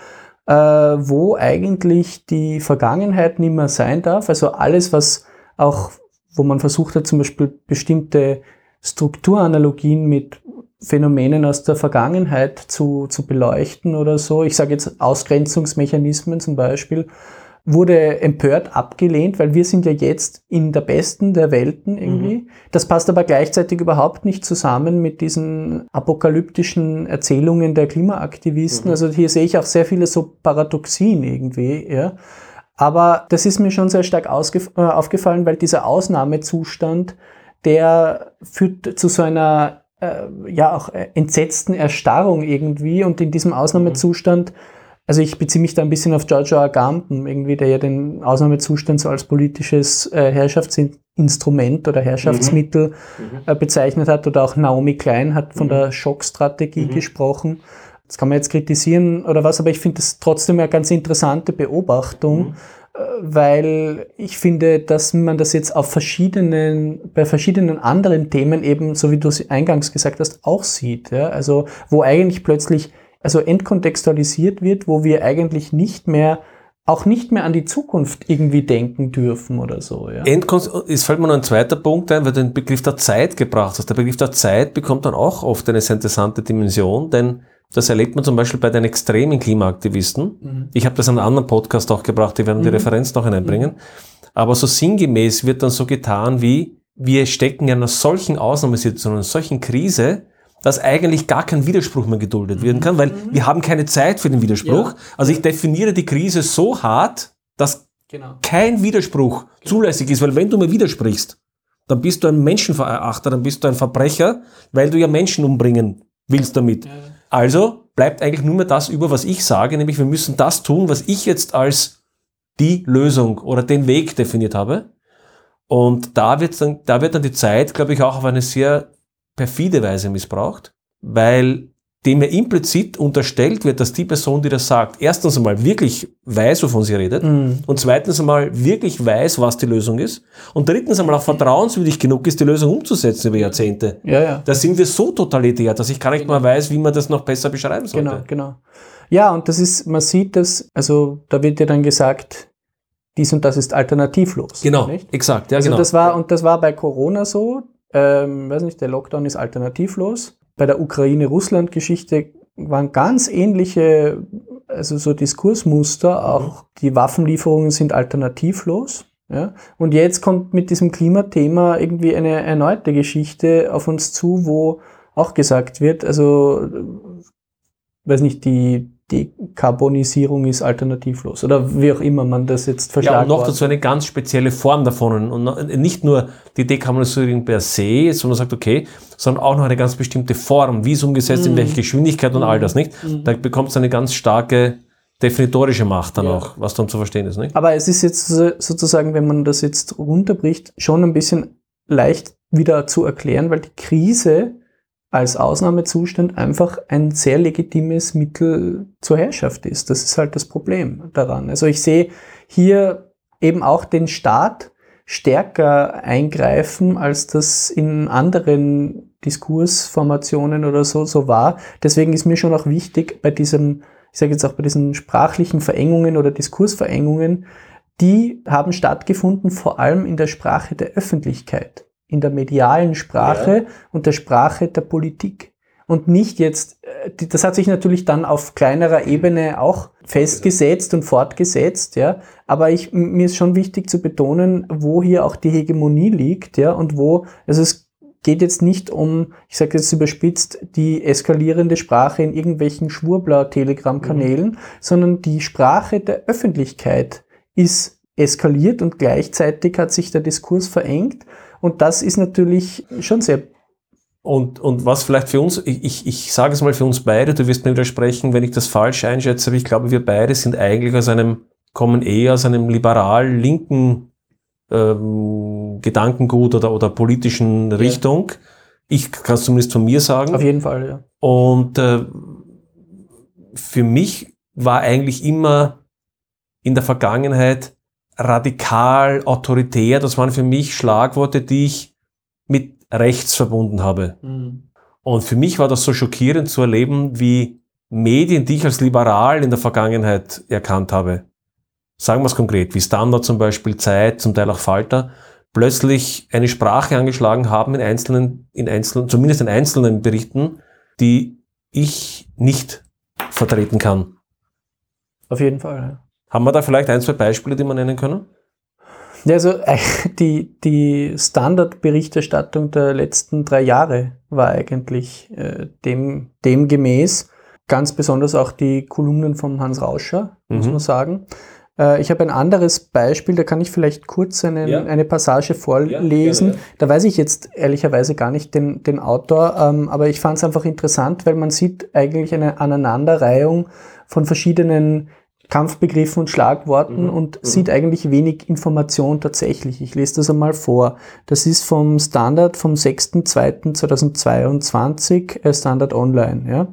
äh, wo eigentlich die Vergangenheit nicht mehr sein darf. Also alles, was auch, wo man versucht hat, zum Beispiel bestimmte Strukturanalogien mit Phänomenen aus der Vergangenheit zu, zu beleuchten oder so. Ich sage jetzt Ausgrenzungsmechanismen zum Beispiel wurde empört abgelehnt, weil wir sind ja jetzt in der besten der Welten irgendwie. Mhm. Das passt aber gleichzeitig überhaupt nicht zusammen mit diesen apokalyptischen Erzählungen der Klimaaktivisten. Mhm. Also hier sehe ich auch sehr viele so Paradoxien irgendwie, ja. Aber das ist mir schon sehr stark äh, aufgefallen, weil dieser Ausnahmezustand, der führt zu so einer äh, ja auch äh, entsetzten Erstarrung irgendwie und in diesem Ausnahmezustand also ich beziehe mich da ein bisschen auf Giorgio Agamben, irgendwie, der ja den Ausnahmezustand so als politisches äh, Herrschaftsinstrument oder Herrschaftsmittel mhm. mhm. äh, bezeichnet hat. Oder auch Naomi Klein hat von mhm. der Schockstrategie mhm. gesprochen. Das kann man jetzt kritisieren oder was, aber ich finde das trotzdem eine ganz interessante Beobachtung, mhm. äh, weil ich finde, dass man das jetzt auf verschiedenen, bei verschiedenen anderen Themen eben, so wie du es eingangs gesagt hast, auch sieht. Ja? Also wo eigentlich plötzlich also entkontextualisiert wird, wo wir eigentlich nicht mehr auch nicht mehr an die Zukunft irgendwie denken dürfen oder so. Ja. es fällt mir noch ein zweiter Punkt ein, weil du den Begriff der Zeit gebracht hast. Der Begriff der Zeit bekommt dann auch oft eine sehr interessante Dimension, denn das erlebt man zum Beispiel bei den extremen Klimaaktivisten. Mhm. Ich habe das in einem anderen Podcast auch gebracht, die werden die mhm. Referenz noch hineinbringen. Mhm. Aber so sinngemäß wird dann so getan wie, wir stecken in einer solchen Ausnahmesituation, einer solchen Krise, dass eigentlich gar kein Widerspruch mehr geduldet werden kann, weil mhm. wir haben keine Zeit für den Widerspruch. Ja. Also ich definiere die Krise so hart, dass Genau. kein Widerspruch zulässig ist, weil wenn du mir widersprichst, dann bist du ein Menschenverachter, dann bist du ein Verbrecher, weil du ja Menschen umbringen willst damit. Also bleibt eigentlich nur mehr das über, was ich sage, nämlich wir müssen das tun, was ich jetzt als die Lösung oder den Weg definiert habe. Und da wird dann, da wird dann die Zeit, glaube ich, auch auf eine sehr perfide Weise missbraucht, weil dem ja implizit unterstellt wird, dass die Person, die das sagt, erstens einmal wirklich weiß, wovon sie redet, Mhm. und zweitens einmal wirklich weiß, was die Lösung ist, und drittens einmal auch vertrauenswürdig genug ist, die Lösung umzusetzen über Jahrzehnte. Ja, ja. Da sind wir so totalitär, dass ich gar nicht mal weiß, wie man das noch besser beschreiben sollte. Genau, genau. Ja, und das ist, man sieht das, also da wird ja dann gesagt, dies und das ist alternativlos. Genau, Nicht? exakt, ja, Also genau. das war, und das war bei Corona so, ähm, weiß nicht, der Lockdown ist alternativlos. Bei der Ukraine-Russland-Geschichte waren ganz ähnliche, also so Diskursmuster, auch die Waffenlieferungen sind alternativlos. Ja? Und jetzt kommt mit diesem Klimathema irgendwie eine erneute Geschichte auf uns zu, wo auch gesagt wird, also, äh, weiß nicht, die Dekarbonisierung ist alternativlos oder wie auch immer man das jetzt Ja, und noch dazu eine ganz spezielle Form davon. Und nicht nur die Dekarbonisierung per se, sondern man sagt, okay, sondern auch noch eine ganz bestimmte Form, wie es umgesetzt, in welcher Geschwindigkeit und all das, nicht? Da bekommt es eine ganz starke definitorische Macht dann Ja. auch, was dann zu verstehen ist, nicht? Aber es ist jetzt so- sozusagen, wenn man das jetzt runterbricht, schon ein bisschen leicht wieder zu erklären, weil die Krise als Ausnahmezustand einfach ein sehr legitimes Mittel zur Herrschaft ist. Das ist halt das Problem daran. Also ich sehe hier eben auch den Staat stärker eingreifen, als das in anderen Diskursformationen oder so so war. Deswegen ist mir schon auch wichtig bei diesem, ich sage jetzt auch bei diesen sprachlichen Verengungen oder Diskursverengungen, die haben stattgefunden vor allem in der Sprache der Öffentlichkeit, in der medialen Sprache und der Sprache der Politik. Und nicht jetzt, äh, das hat sich natürlich dann auf kleinerer Ebene auch festgesetzt und fortgesetzt, ja. Aber ich, mir ist schon wichtig zu betonen, wo hier auch die Hegemonie liegt, ja, und wo, also es geht jetzt nicht um, ich sage jetzt überspitzt, die eskalierende Sprache in irgendwelchen Schwurbler-Telegram-Kanälen, sondern die Sprache der Öffentlichkeit ist eskaliert und gleichzeitig hat sich der Diskurs verengt. Und das ist natürlich schon sehr Und, und was vielleicht für uns, ich, ich, ich sage es mal für uns beide, du wirst mir widersprechen, wenn ich das falsch einschätze, aber ich glaube, wir beide sind eigentlich aus einem, kommen eher aus einem liberal-linken ähm, Gedankengut oder, oder politischen Richtung. Ich kann es zumindest von mir sagen. auf jeden Fall, ja. Und äh, für mich war eigentlich immer in der Vergangenheit radikal, autoritär. Das waren für mich Schlagworte, die ich mit rechts verbunden habe. Und für mich war das so schockierend zu erleben, wie Medien, die ich als liberal in der Vergangenheit erkannt habe, sagen wir es konkret, wie Standard zum Beispiel, Zeit, zum Teil auch Falter, plötzlich eine Sprache angeschlagen haben in einzelnen, in einzelnen, zumindest in einzelnen Berichten, die ich nicht vertreten kann. Auf jeden Fall, ja. Haben wir da vielleicht ein, zwei Beispiele, die wir nennen können? Ja, also äh, die, die Standardberichterstattung der letzten drei Jahre war eigentlich äh, dem, dem gemäß. Ganz besonders auch die Kolumnen von Hans Rauscher, muss Mhm. man sagen. Äh, ich habe ein anderes Beispiel, da kann ich vielleicht kurz einen, Ja. eine Passage vorlesen. Ja, gerne, Da weiß ich jetzt ehrlicherweise gar nicht den, den Autor, ähm, aber ich fand es einfach interessant, weil man sieht eigentlich eine Aneinanderreihung von verschiedenen Kampfbegriffen und Schlagworten Mhm, und mhm. sieht eigentlich wenig Information tatsächlich. Ich lese das einmal vor. Das ist vom Standard vom 6.2.2022, äh, Standard Online. Ja?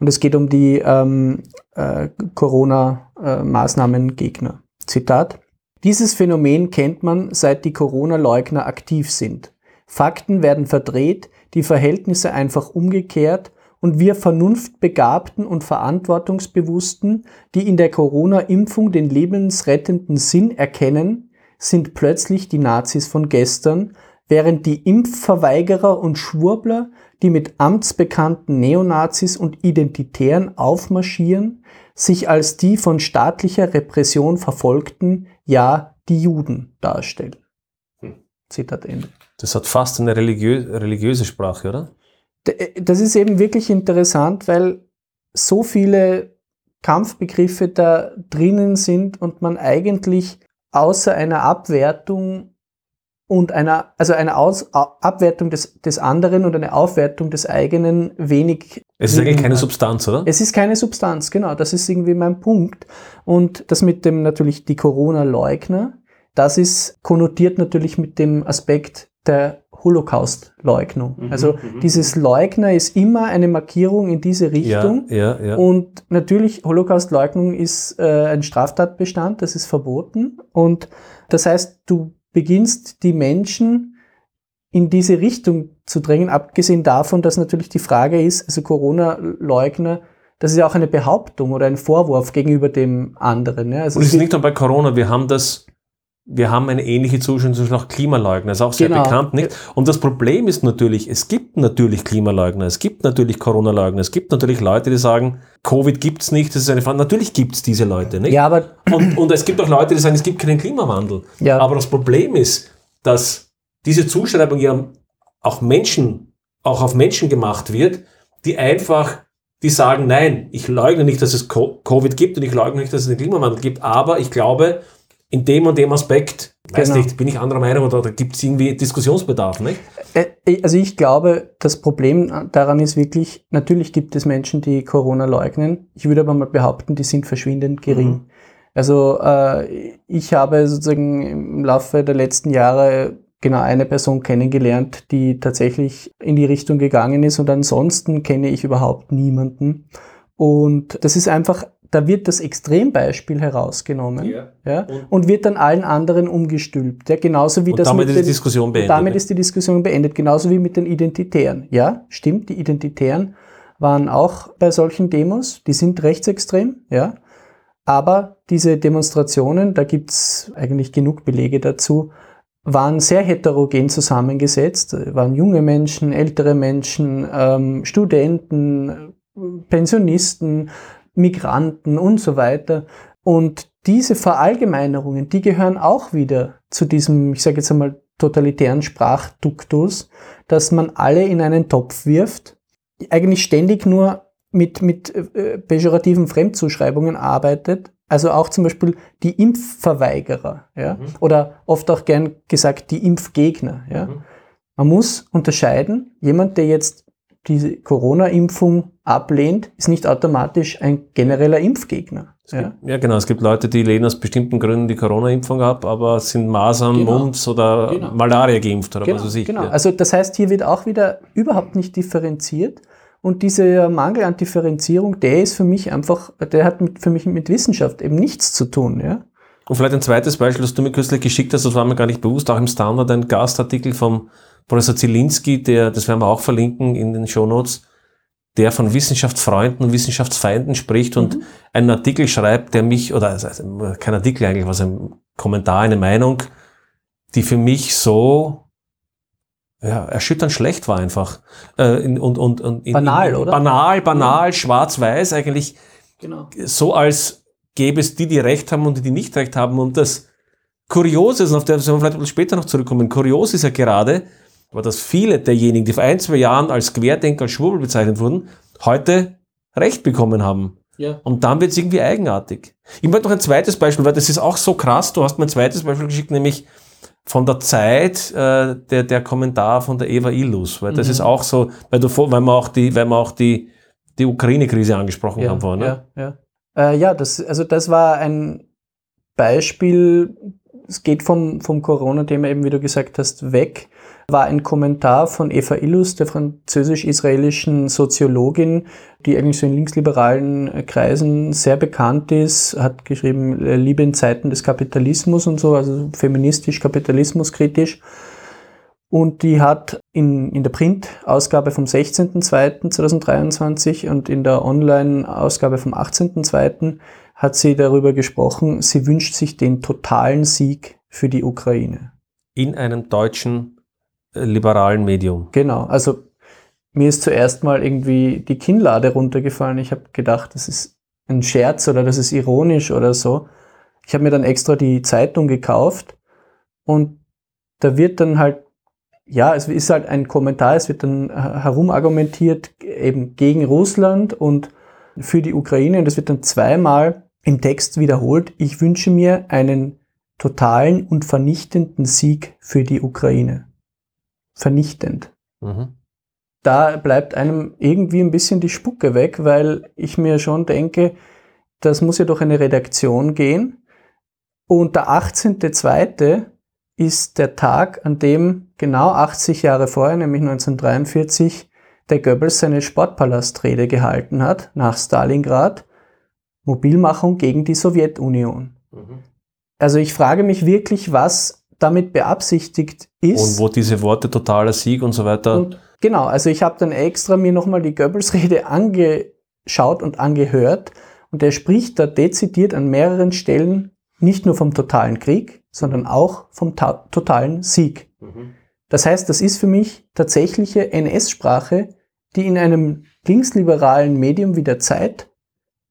Und es geht um die ähm, äh, Corona-Maßnahmengegner. Zitat. Dieses Phänomen kennt man, seit die Corona-Leugner aktiv sind. Fakten werden verdreht, die Verhältnisse einfach umgekehrt und wir vernunftbegabten und verantwortungsbewussten, die in der Corona-Impfung den lebensrettenden Sinn erkennen, sind plötzlich die Nazis von gestern, während die Impfverweigerer und Schwurbler, die mit amtsbekannten Neonazis und Identitären aufmarschieren, sich als die von staatlicher Repression verfolgten, ja, die Juden darstellen. Hm. Zitat Ende. Das hat fast eine religiö religiöse Sprache, oder? Äh, Das ist eben wirklich interessant, weil so viele Kampfbegriffe da drinnen sind und man eigentlich außer einer Abwertung und einer, also eine Aus, Abwertung des, des anderen und eine Aufwertung des eigenen wenig. Es ist eigentlich keine Substanz, oder? Es ist keine Substanz, genau. Das ist irgendwie mein Punkt. Und das mit dem natürlich die Corona-Leugner, das ist konnotiert natürlich mit dem Aspekt der Holocaust-Leugnung. Mhm, also mhm, dieses. Leugner ist immer eine Markierung in diese Richtung. Ja, ja, ja. Und natürlich, Holocaust-Leugnung ist äh, ein Straftatbestand, das ist verboten. Und das heißt, du beginnst die Menschen in diese Richtung zu drängen, abgesehen davon, dass natürlich die Frage ist, also Corona-Leugner, das ist ja auch eine Behauptung oder ein Vorwurf gegenüber dem anderen. Ja? Also Und es ist nicht nur bei Corona, wir haben das wir haben eine ähnliche zum Beispiel auch Klimaleugner, ist auch sehr genau. bekannt, nicht? Und das Problem ist natürlich, es gibt natürlich Klimaleugner, es gibt natürlich Corona-Leugner, es gibt natürlich Leute, die sagen, Covid gibt's nicht, das ist eine Frage. Natürlich gibt's diese Leute, nicht? Ja, aber und, und es gibt auch Leute, die sagen, es gibt keinen Klimawandel. Ja. Aber das Problem ist, dass diese Zuschreibung ja auch Menschen, auch auf Menschen gemacht wird, die einfach die sagen, nein, ich leugne nicht, dass es Covid gibt und ich leugne nicht, dass es einen Klimawandel gibt, aber ich glaube, in dem und dem Aspekt, genau. weiß nicht, bin ich anderer Meinung oder da gibt es irgendwie Diskussionsbedarf, nicht? Äh, äh, also ich glaube, das Problem daran ist wirklich, natürlich gibt es Menschen, die Corona leugnen. Ich würde aber mal behaupten, die sind verschwindend gering. Mhm. Also äh, ich habe sozusagen im Laufe der letzten Jahre genau eine Person kennengelernt, die tatsächlich in die Richtung gegangen ist und ansonsten kenne ich überhaupt niemanden. Und das ist einfach da wird das Extrembeispiel herausgenommen ja. ja und, und, wird dann allen anderen umgestülpt. Ja, genauso wie und das damit mit ist die Diskussion beendet. Damit ist die Diskussion beendet, genauso wie mit den Identitären. Ja, stimmt, die Identitären waren auch bei solchen Demos, die sind rechtsextrem, ja. Aber diese Demonstrationen, da gibt's eigentlich genug Belege dazu, waren sehr heterogen zusammengesetzt, waren junge Menschen, ältere Menschen, ähm, Studenten, Pensionisten, Migranten und so weiter. Und diese Verallgemeinerungen, die gehören auch wieder zu diesem, ich sage jetzt einmal, totalitären Sprachduktus, dass man alle in einen Topf wirft, eigentlich ständig nur mit, mit äh, pejorativen Fremdzuschreibungen arbeitet. Also auch zum Beispiel die Impfverweigerer, ja, mhm. oder oft auch gern gesagt die Impfgegner, ja. Mhm. Man muss unterscheiden, jemand, der jetzt diese Corona-Impfung ablehnt, ist nicht automatisch ein genereller Impfgegner. Ja? ja? genau. Es gibt Leute, die lehnen aus bestimmten Gründen die Corona-Impfung ab, aber sind Masern, genau. Mumps oder genau. Malaria geimpft oder genau. was weiß ich. Genau. Ja. Also das heißt, hier wird auch wieder überhaupt nicht differenziert. Und dieser Mangel an Differenzierung, der ist für mich einfach, der hat mit, für mich mit Wissenschaft eben nichts zu tun. Ja? Und vielleicht ein zweites Beispiel, das du mir kürzlich geschickt hast, das war mir gar nicht bewusst, auch im Standard ein Gastartikel vom Professor Zielinski, der, das werden wir auch verlinken in den Show Notes, der von Wissenschaftsfreunden und Wissenschaftsfeinden spricht und mhm. einen Artikel schreibt, der mich, oder also kein Artikel eigentlich, was ein Kommentar, eine Meinung, die für mich so ja, erschütternd schlecht war einfach. Äh, und, und, und in, banal, in, oder? Banal, banal, ja. schwarz-weiß, eigentlich genau. so als gäbe es die, die Recht haben und die, die nicht Recht haben. Und das Kuriose ist, und auf der wir vielleicht später noch zurückkommen, kurios ist ja gerade, aber dass viele derjenigen, die vor ein, zwei Jahren als Querdenker, als Schwurbel bezeichnet wurden, heute Recht bekommen haben. Ja. Und dann wird es irgendwie eigenartig. Ich möchte noch ein zweites Beispiel, weil das ist auch so krass. Du hast mir ein zweites Beispiel geschickt, nämlich von der Zeit äh, der, der Kommentar von der Eva Illus, weil das mhm. ist auch so, weil, du, weil wir auch die, weil wir auch die, die Ukraine-Krise angesprochen ja, haben vorhin. Ne? Ja, ja. Äh, ja, das, also das war ein Beispiel, es geht vom, vom Corona-Thema eben, wie du gesagt hast, weg war ein Kommentar von Eva Illus, der französisch-israelischen Soziologin, die eigentlich so in linksliberalen Kreisen sehr bekannt ist, hat geschrieben, äh, Liebe in Zeiten des Kapitalismus und so, also feministisch, kapitalismuskritisch. Und die hat in, in der Print-Ausgabe vom 16.02.2023 und in der Online-Ausgabe vom 18.02. hat sie darüber gesprochen, sie wünscht sich den totalen Sieg für die Ukraine. In einem deutschen liberalen Medium. Genau, also mir ist zuerst mal irgendwie die Kinnlade runtergefallen. Ich habe gedacht, das ist ein Scherz oder das ist ironisch oder so. Ich habe mir dann extra die Zeitung gekauft und da wird dann halt, ja, es ist halt ein Kommentar, es wird dann herumargumentiert eben gegen Russland und für die Ukraine und es wird dann zweimal im Text wiederholt, ich wünsche mir einen totalen und vernichtenden Sieg für die Ukraine. Vernichtend. Mhm. Da bleibt einem irgendwie ein bisschen die Spucke weg, weil ich mir schon denke, das muss ja durch eine Redaktion gehen. Und der 18.02. ist der Tag, an dem genau 80 Jahre vorher, nämlich 1943, der Goebbels seine Sportpalastrede gehalten hat, nach Stalingrad. Mobilmachung gegen die Sowjetunion. Mhm. Also ich frage mich wirklich, was damit beabsichtigt ist. Und wo diese Worte totaler Sieg und so weiter. Und genau, also ich habe dann extra mir nochmal die Goebbels-Rede angeschaut und angehört und er spricht da dezidiert an mehreren Stellen nicht nur vom totalen Krieg, sondern auch vom ta- totalen Sieg. Mhm. Das heißt, das ist für mich tatsächliche NS-Sprache, die in einem linksliberalen Medium wie der Zeit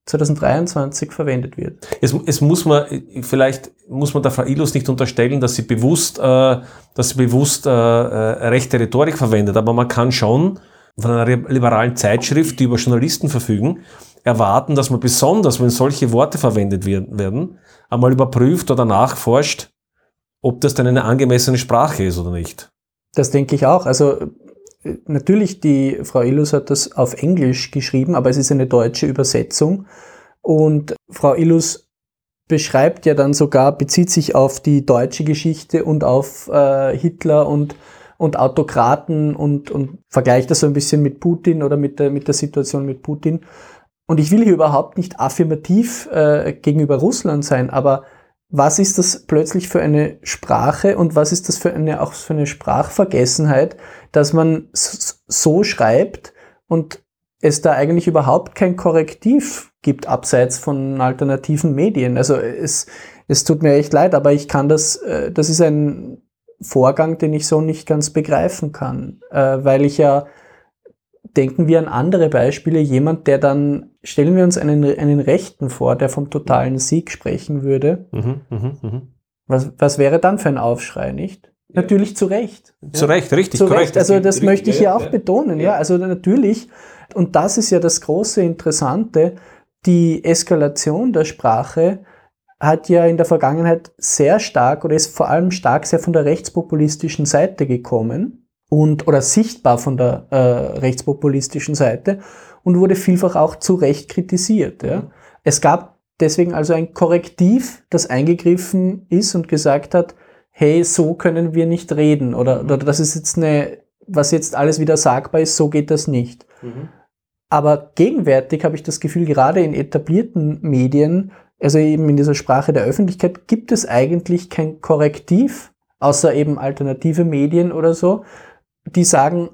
2023 verwendet wird. Es, es muss man, vielleicht muss man der Frau Ilus nicht unterstellen, dass sie bewusst, äh, dass sie bewusst äh, äh, rechte Rhetorik verwendet, aber man kann schon von einer liberalen Zeitschrift, die über Journalisten verfügen, erwarten, dass man besonders, wenn solche Worte verwendet werden, einmal überprüft oder nachforscht, ob das denn eine angemessene Sprache ist oder nicht. Das denke ich auch. Also natürlich, die Frau Illus hat das auf Englisch geschrieben, aber es ist eine deutsche Übersetzung. Und Frau Illus beschreibt ja dann sogar, bezieht sich auf die deutsche Geschichte und auf äh, Hitler und, und Autokraten und, und vergleicht das so ein bisschen mit Putin oder mit der, mit der Situation mit Putin. Und ich will hier überhaupt nicht affirmativ äh, gegenüber Russland sein, aber was ist das plötzlich für eine Sprache und was ist das für eine, auch für eine Sprachvergessenheit, dass man so schreibt und es da eigentlich überhaupt kein Korrektiv gibt, abseits von alternativen Medien. Also es, es tut mir echt leid, aber ich kann das, äh, das ist ein Vorgang, den ich so nicht ganz begreifen kann, äh, weil ich ja, denken wir an andere Beispiele, jemand, der dann, stellen wir uns einen, einen Rechten vor, der vom totalen Sieg sprechen würde, Mhm, mhm, mhm. was, was wäre dann für ein Aufschrei, nicht? Natürlich zu Recht. Zu Recht, richtig, Zu korrekt. Recht. Also das möchte ich ja, hier auch betonen. Ja. Ja. also natürlich. Und das ist ja das große Interessante. Die Eskalation der Sprache hat ja in der Vergangenheit sehr stark oder ist vor allem stark sehr von der rechtspopulistischen Seite gekommen und oder sichtbar von der äh, rechtspopulistischen Seite und wurde vielfach auch zu Recht kritisiert. Ja. Mhm. Es gab deswegen also ein Korrektiv, das eingegriffen ist und gesagt hat, hey, so können wir nicht reden oder, oder das ist jetzt eine, was jetzt alles wieder sagbar ist, so geht das nicht. Mhm. Aber gegenwärtig habe ich das Gefühl, gerade in etablierten Medien, also eben in dieser Sprache der Öffentlichkeit, gibt es eigentlich kein Korrektiv, außer eben alternative Medien oder so, die sagen,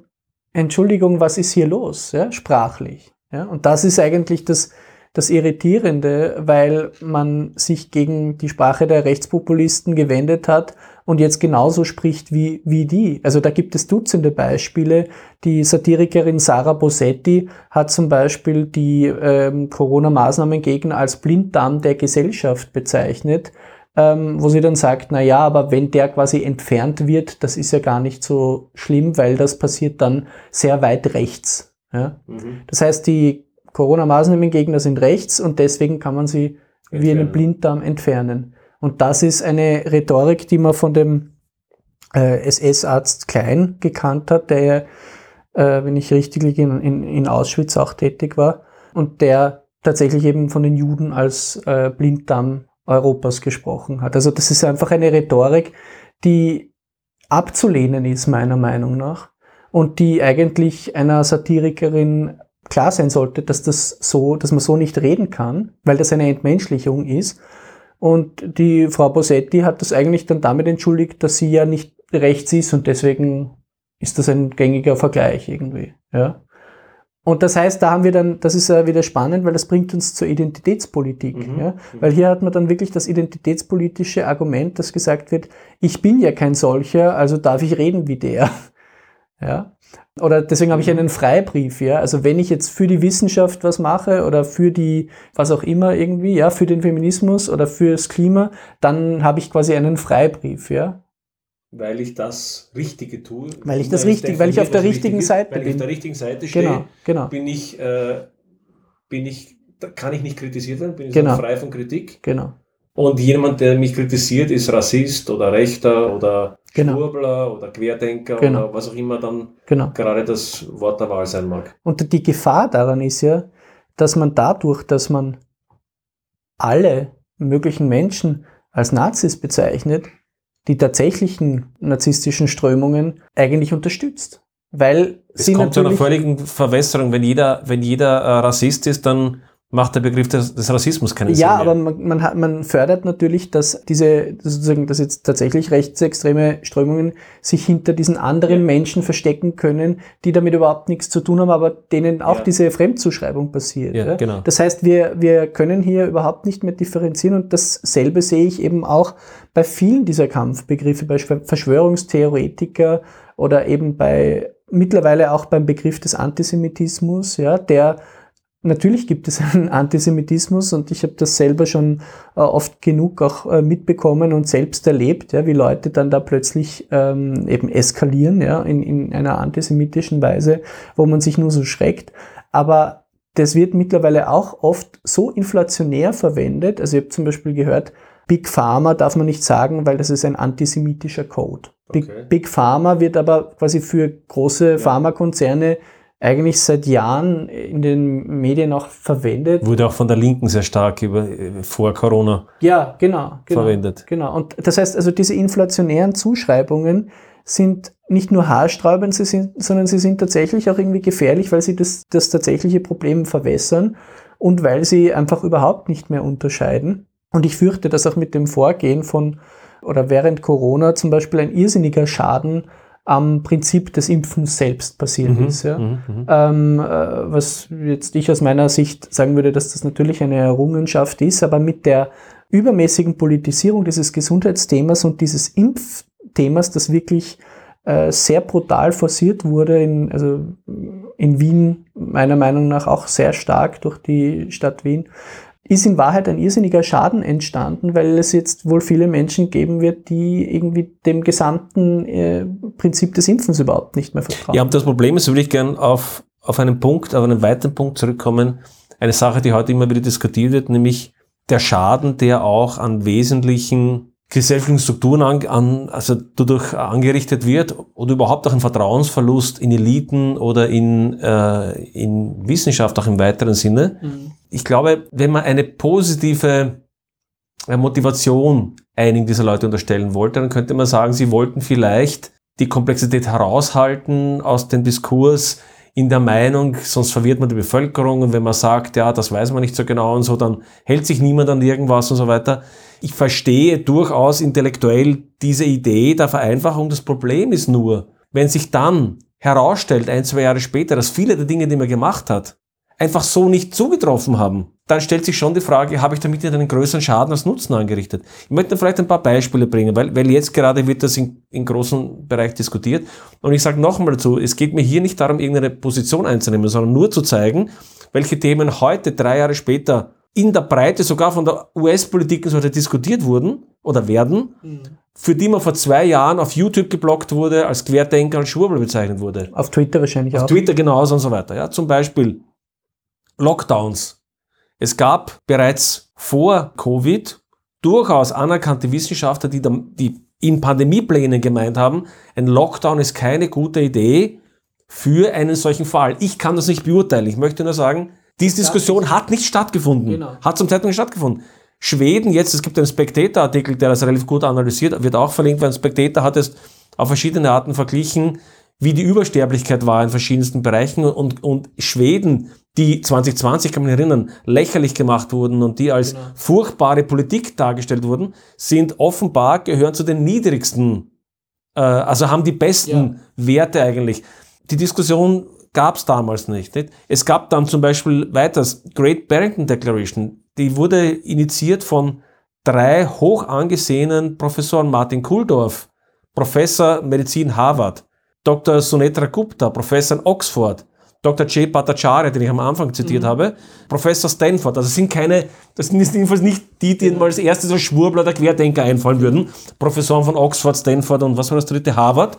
Entschuldigung, was ist hier los, ja, sprachlich. Ja? Und das ist eigentlich das, das Irritierende, weil man sich gegen die Sprache der Rechtspopulisten gewendet hat und jetzt genauso spricht wie, wie die. Also da gibt es Dutzende Beispiele. Die Satirikerin Sarah Bosetti hat zum Beispiel die ähm, Corona-Maßnahmengegner als Blinddarm der Gesellschaft bezeichnet, ähm, wo sie dann sagt, na ja, aber wenn der quasi entfernt wird, das ist ja gar nicht so schlimm, weil das passiert dann sehr weit rechts. Ja? Mhm. Das heißt, die Corona-Maßnahmengegner sind rechts und deswegen kann man sie wie einen Entfernen. Blinddarm entfernen. Und das ist eine Rhetorik, die man von dem äh, SS-Arzt Klein gekannt hat, der, ja, äh, wenn ich richtig liege, in, in, in Auschwitz auch tätig war und der tatsächlich eben von den Juden als äh, Blinddarm Europas gesprochen hat. Also das ist einfach eine Rhetorik, die abzulehnen ist, meiner Meinung nach, und die eigentlich einer Satirikerin klar sein sollte, dass das so, dass man so nicht reden kann, weil das eine Entmenschlichung ist. Und die Frau Bosetti hat das eigentlich dann damit entschuldigt, dass sie ja nicht rechts ist und deswegen ist das ein gängiger Vergleich irgendwie. Ja. Und das heißt, da haben wir dann, das ist ja wieder spannend, weil das bringt uns zur Identitätspolitik. Mhm. Ja? Weil hier hat man dann wirklich das identitätspolitische Argument, dass gesagt wird, ich bin ja kein solcher, also darf ich reden wie der. Ja? Oder deswegen habe ich einen Freibrief, ja. Also wenn ich jetzt für die Wissenschaft was mache oder für die, was auch immer irgendwie, ja, für den Feminismus oder fürs Klima, dann habe ich quasi einen Freibrief, ja. Weil ich das Richtige tue. Weil ich das richtig- weil ich auf der richtigen richtig ist, Seite Weil ich auf bin. der richtigen Seite stehe, Genau, genau, bin ich, äh, bin ich, da kann ich nicht kritisiert werden, bin ich Genau. frei von Kritik. genau. Und jemand, der mich kritisiert, ist Rassist oder Rechter oder Genau. Schwurbler oder Querdenker Genau. oder was auch immer dann Genau. gerade das Wort der Wahl sein mag. Und die Gefahr daran ist ja, dass man dadurch, dass man alle möglichen Menschen als Nazis bezeichnet, die tatsächlichen narzisstischen Strömungen eigentlich unterstützt. Weil Es sie kommt zu einer völligen Verwässerung. Wenn jeder, wenn jeder äh, Rassist ist, dann macht der Begriff des, des Rassismus keinen ja, Sinn aber mehr. man, man, hat, man fördert natürlich, dass diese sozusagen, dass jetzt tatsächlich rechtsextreme Strömungen sich hinter diesen anderen Ja. Menschen verstecken können, die damit überhaupt nichts zu tun haben, aber denen auch Ja. diese Fremdzuschreibung passiert. Ja, genau. Das heißt, wir, wir können hier überhaupt nicht mehr differenzieren und dasselbe sehe ich eben auch bei vielen dieser Kampfbegriffe, bei Verschwör- Verschwörungstheoretiker oder eben bei mittlerweile auch beim Begriff des Antisemitismus, ja, der Natürlich gibt es einen Antisemitismus und ich habe das selber schon äh, oft genug auch äh, mitbekommen und selbst erlebt, ja, wie Leute dann da plötzlich ähm, eben eskalieren ja, in, in einer antisemitischen Weise, wo man sich nur so schreckt. Aber das wird mittlerweile auch oft so inflationär verwendet. Also ich habe zum Beispiel gehört, Big Pharma darf man nicht sagen, weil das ist ein antisemitischer Code. Big, Okay. Big Pharma wird aber quasi für große Pharmakonzerne eigentlich seit Jahren in den Medien auch verwendet. Wurde auch von der Linken sehr stark über, äh, vor Corona Ja, genau, genau. verwendet. Genau. Und das heißt also, diese inflationären Zuschreibungen sind nicht nur haarsträubend, sie sind, sondern sie sind tatsächlich auch irgendwie gefährlich, weil sie das, das tatsächliche Problem verwässern und weil sie einfach überhaupt nicht mehr unterscheiden. Und ich fürchte, dass auch mit dem Vorgehen von oder während Corona zum Beispiel ein irrsinniger Schaden am Prinzip des Impfens selbst passiert Mhm, ist. Ja. mhm, mhm. Ähm, äh, was jetzt ich aus meiner Sicht sagen würde, dass das natürlich eine Errungenschaft ist, aber mit der übermäßigen Politisierung dieses Gesundheitsthemas und dieses Impfthemas, das wirklich äh, sehr brutal forciert wurde, in, also in Wien meiner Meinung nach auch sehr stark durch die Stadt Wien, ist in Wahrheit ein irrsinniger Schaden entstanden, weil es jetzt wohl viele Menschen geben wird, die irgendwie dem gesamten äh, Prinzip des Impfens überhaupt nicht mehr vertrauen. Ja, und das Problem ist, würde ich gern auf, auf einen Punkt, auf einen weiteren Punkt zurückkommen. Eine Sache, die heute immer wieder diskutiert wird, nämlich der Schaden, der auch an wesentlichen gesellschaftlichen Strukturen an, an, also dadurch angerichtet wird oder überhaupt auch ein Vertrauensverlust in Eliten oder in, äh, in Wissenschaft auch im weiteren Sinne. Mhm. Ich glaube, wenn man eine positive äh, Motivation einigen dieser Leute unterstellen wollte, dann könnte man sagen, sie wollten vielleicht die Komplexität heraushalten aus dem Diskurs in der Meinung, sonst verwirrt man die Bevölkerung und wenn man sagt, ja, das weiß man nicht so genau und so, dann hält sich niemand an irgendwas und so weiter. Ich verstehe durchaus intellektuell diese Idee der Vereinfachung. Das Problem ist nur, wenn sich dann herausstellt, ein, zwei Jahre später, dass viele der Dinge, die man gemacht hat, einfach so nicht zugetroffen haben, dann stellt sich schon die Frage, habe ich damit nicht einen größeren Schaden als Nutzen angerichtet? Ich möchte vielleicht ein paar Beispiele bringen, weil, weil jetzt gerade wird das in, in großem Bereich diskutiert. Und ich sage nochmal dazu, es geht mir hier nicht darum, irgendeine Position einzunehmen, sondern nur zu zeigen, welche Themen heute, drei Jahre später, in der Breite sogar von der US-Politik und so diskutiert wurden oder werden, für die man vor zwei Jahren auf YouTube geblockt wurde, als Querdenker, als Schwurbel bezeichnet wurde. Auf Twitter wahrscheinlich Auf auch. Twitter genauso und so weiter. Ja, zum Beispiel Lockdowns. Es gab bereits vor Covid durchaus anerkannte Wissenschaftler, die, die in Pandemieplänen gemeint haben, ein Lockdown ist keine gute Idee für einen solchen Fall. Ich kann das nicht beurteilen. Ich möchte nur sagen, diese Diskussion hat nicht stattgefunden. Genau. Hat zum Zeitpunkt nicht stattgefunden. Schweden, jetzt, es gibt einen Spectator-Artikel, der das relativ gut analysiert, wird auch verlinkt, weil ein Spectator hat es auf verschiedene Arten verglichen, wie die Übersterblichkeit war in verschiedensten Bereichen und, und Schweden, die 2020, kann man erinnern, lächerlich gemacht wurden und die als Genau. furchtbare Politik dargestellt wurden, sind offenbar, gehören zu den niedrigsten, äh, also haben die besten Werte eigentlich. Die Diskussion gab es damals nicht, nicht. Es gab dann zum Beispiel weiters Great Barrington Declaration, die wurde initiiert von drei hoch angesehenen Professoren, Martin Kuldorf, Professor Medizin Harvard, Dr. Sunetra Gupta, Professor in Oxford, Dr. J. Bhattacharya, den ich am Anfang zitiert habe, Professor Stanford. Also das sind keine, das sind jedenfalls nicht die, die mal als erstes als Schwurbler oder Querdenker einfallen würden. Professoren von Oxford, Stanford und was war das dritte? Harvard.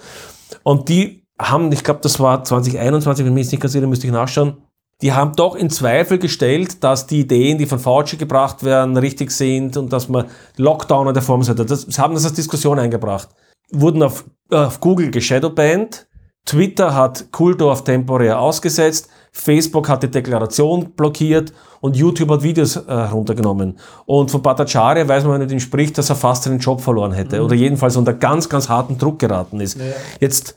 Und die haben, ich glaube, das war 2021, wenn mich nicht ganz irre, müsste ich nachschauen, die haben doch in Zweifel gestellt, dass die Ideen, die von Fauci gebracht werden, richtig sind und dass man Lockdown in der Form sollte. Das, sie haben das als Diskussion eingebracht. Wurden auf, auf Google geshadowbanned, Twitter hat Kultdorf temporär ausgesetzt, Facebook hat die Deklaration blockiert und YouTube hat Videos äh, heruntergenommen. Und von Bhattacharya weiß man, wenn man mit ihm spricht, dass er fast seinen Job verloren hätte oder jedenfalls unter ganz, ganz harten Druck geraten ist. Jetzt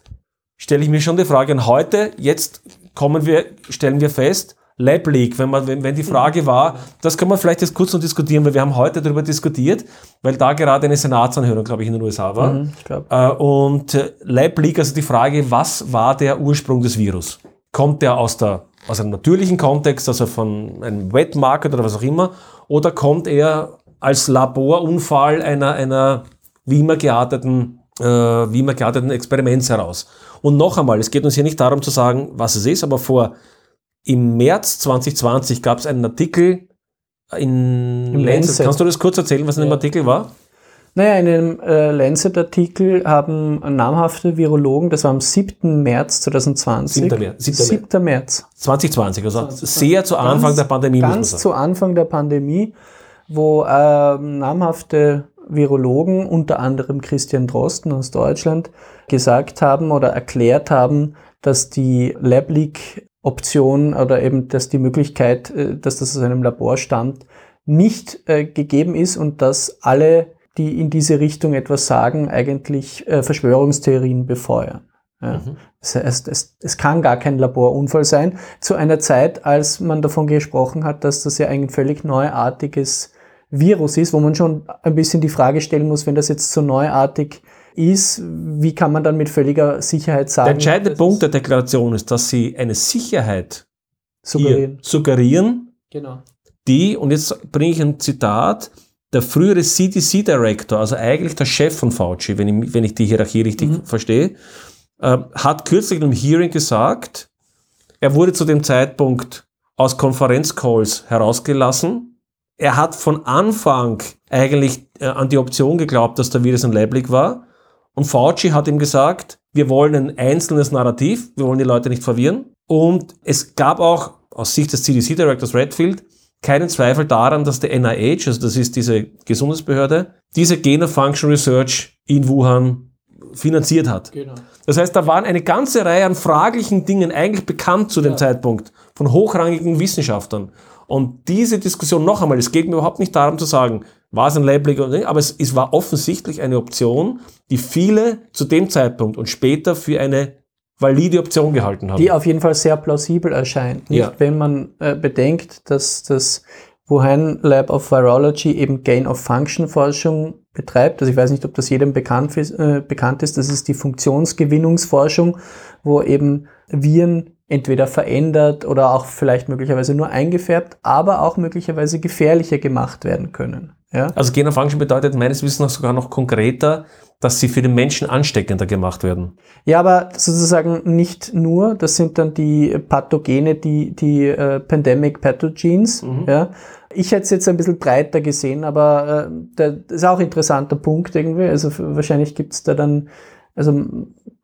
stelle ich mir schon die Frage an heute, jetzt kommen wir, stellen wir fest, Lab Leak, wenn, man, wenn, wenn die Frage war, das kann man vielleicht jetzt kurz noch diskutieren, weil wir haben heute darüber diskutiert, weil da gerade eine Senatsanhörung, glaube ich, in den USA war. Mhm. Äh, und äh, Lab Leak, also die Frage, was war der Ursprung des Virus? Kommt der aus, der, aus einem natürlichen Kontext, also von einem Wet Market oder was auch immer, oder kommt er als Laborunfall einer, einer wie immer gearteten, äh, wie immer gearteten Experiments heraus? Und noch einmal, es geht uns hier nicht darum zu sagen, was es ist, aber vor im März 2020 gab es einen Artikel in Im Lancet. Lancet. Kannst du das kurz erzählen, was in dem Ja. Artikel war? Naja, in dem äh, Lancet-Artikel haben namhafte Virologen, das war am 7. März 2020. 7. März. 7. 7. März. 2020, also 2020. sehr zu Anfang Ganz- der Pandemie, muss man Ganz zu Anfang der Pandemie, wo ähm, namhafte Virologen, unter anderem Christian Drosten aus Deutschland, gesagt haben oder erklärt haben, dass die Lab-Leak-Option oder eben, dass die Möglichkeit, äh, dass das aus einem Labor stammt, nicht äh, gegeben ist und dass alle, die in diese Richtung etwas sagen, eigentlich äh, Verschwörungstheorien befeuern. Ja. Mhm. Das heißt, es, es kann gar kein Laborunfall sein. Zu einer Zeit, als man davon gesprochen hat, dass das ja ein völlig neuartiges Virus ist, wo man schon ein bisschen die Frage stellen muss, wenn das jetzt so neuartig ist, wie kann man dann mit völliger Sicherheit sagen, Der entscheidende Punkt der Deklaration ist, dass sie eine Sicherheit suggerieren. hier suggerieren, Genau. die, und jetzt bringe ich ein Zitat, der frühere CDC-Director, also eigentlich der Chef von Fauci, wenn ich, wenn ich die Hierarchie richtig Mhm. verstehe, äh, hat kürzlich in einem Hearing gesagt, er wurde zu dem Zeitpunkt aus Konferenzcalls herausgelassen. Er hat von Anfang eigentlich äh, an die Option geglaubt, dass der Virus ein Leiblig war. Und Fauci hat ihm gesagt, wir wollen ein einzelnes Narrativ, wir wollen die Leute nicht verwirren. Und es gab auch aus Sicht des CDC-Directors Redfield keinen Zweifel daran, dass der NIH, also das ist diese Gesundheitsbehörde, diese Gain of Function Research in Wuhan finanziert hat. genau. Das heißt, da waren eine ganze Reihe an fraglichen Dingen eigentlich bekannt zu dem Zeitpunkt von hochrangigen Wissenschaftlern. Und diese Diskussion noch einmal, es geht mir überhaupt nicht darum zu sagen, war es ein Labelig oder nicht, aber es, es war offensichtlich eine Option, die viele zu dem Zeitpunkt und später für eine valide Option gehalten haben. Die auf jeden Fall sehr plausibel erscheint. Nicht, Ja. wenn man äh, bedenkt, dass das Wuhan Lab of Virology eben Gain of Function Forschung betreibt. Also ich weiß nicht, ob das jedem bekannt, ist- äh, bekannt ist. Das ist die Funktionsgewinnungsforschung, wo eben Viren entweder verändert oder auch vielleicht möglicherweise nur eingefärbt, aber auch möglicherweise gefährlicher gemacht werden können. Ja? also Function bedeutet meines Wissens nach sogar noch konkreter, dass sie für den Menschen ansteckender gemacht werden. Ja, aber sozusagen nicht nur, das sind dann die Pathogene, die, die äh, Pandemic Pathogens. Ja. Ich hätte es jetzt ein bisschen breiter gesehen, aber äh, das ist auch ein interessanter Punkt irgendwie. Also wahrscheinlich gibt es da dann, also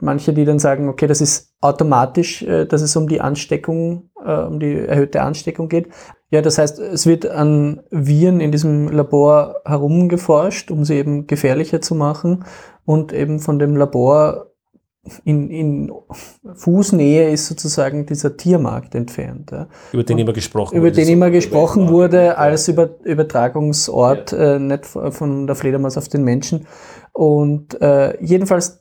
manche, die dann sagen, okay, das ist automatisch, äh, dass es um die Ansteckung, äh, um die erhöhte Ansteckung geht. Ja, das heißt, es wird an Viren in diesem Labor herumgeforscht, um sie eben gefährlicher zu machen und eben von dem Labor in, in Fußnähe ist sozusagen dieser Tiermarkt entfernt, ja, Über den immer gesprochen über wurde. den immer gesprochen wurde als Über Übertragungsort, äh, nicht von der Fledermaus auf den Menschen. Und äh, jedenfalls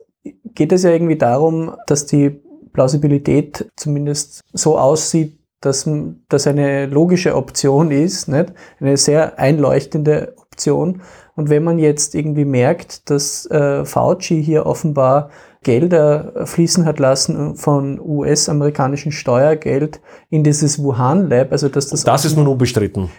geht es ja irgendwie darum, dass die Plausibilität zumindest so aussieht, dass das eine logische Option ist, nicht? eine sehr einleuchtende Option. Und wenn man jetzt irgendwie merkt, dass äh, Fauci hier offenbar Gelder fließen hat lassen von US-amerikanischem Steuergeld in dieses Wuhan Lab, also dass das, Das ist nun unbestritten.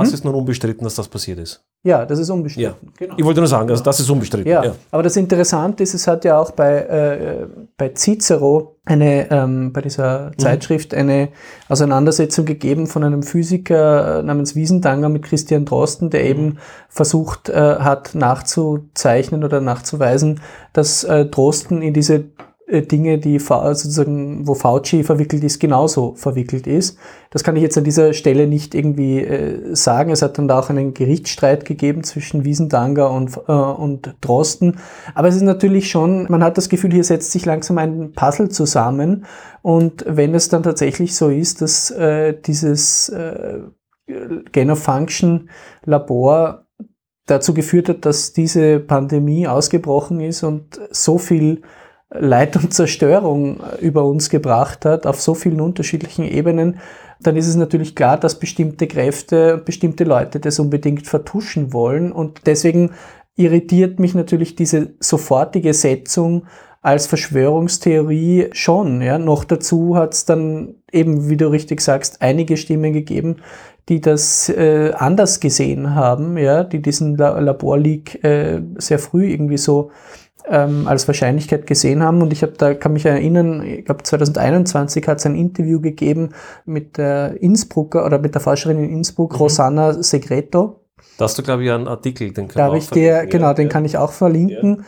Das Hm? ist nun unbestritten, dass das passiert ist. ja, das ist unbestritten. Genau. Ich wollte nur sagen, also das ist unbestritten. Ja, Ja. aber das Interessante ist, es hat ja auch bei, äh, bei Cicero eine, ähm, bei dieser Mhm. Zeitschrift eine Auseinandersetzung gegeben von einem Physiker äh, namens Wiesendanger mit Christian Drosten, Mhm. der eben versucht äh, hat nachzuzeichnen oder nachzuweisen, dass äh, Drosten in diese Dinge, die sozusagen, wo Fauci verwickelt ist, genauso verwickelt ist. Das kann ich jetzt an dieser Stelle nicht irgendwie äh, sagen. Es hat dann da auch einen Gerichtsstreit gegeben zwischen Wiesendanger und, äh, und Drosten. Aber es ist natürlich schon, man hat das Gefühl, hier setzt sich langsam ein Puzzle zusammen. Und wenn es dann tatsächlich so ist, dass äh, dieses äh, Gain of Function Labor dazu geführt hat, dass diese Pandemie ausgebrochen ist und so viel Leid und Zerstörung über uns gebracht hat, auf so vielen unterschiedlichen Ebenen, dann ist es natürlich klar, dass bestimmte Kräfte und bestimmte Leute das unbedingt vertuschen wollen. Und deswegen irritiert mich natürlich diese sofortige Setzung als Verschwörungstheorie schon. Ja. Noch dazu hat es dann eben, wie du richtig sagst, einige Stimmen gegeben, die das äh, anders gesehen haben, ja, die diesen Laborleak äh, sehr früh irgendwie so ähm, als Wahrscheinlichkeit gesehen haben. Und ich habe da kann mich erinnern, ich glaube 2021 hat es ein Interview gegeben mit der Innsbrucker oder mit der Forscherin in Innsbruck, mhm. Rosanna Segreto. Da hast du, glaube ich, einen Artikel, den kann ich dir, Genau, ja. den kann ich auch verlinken. Ja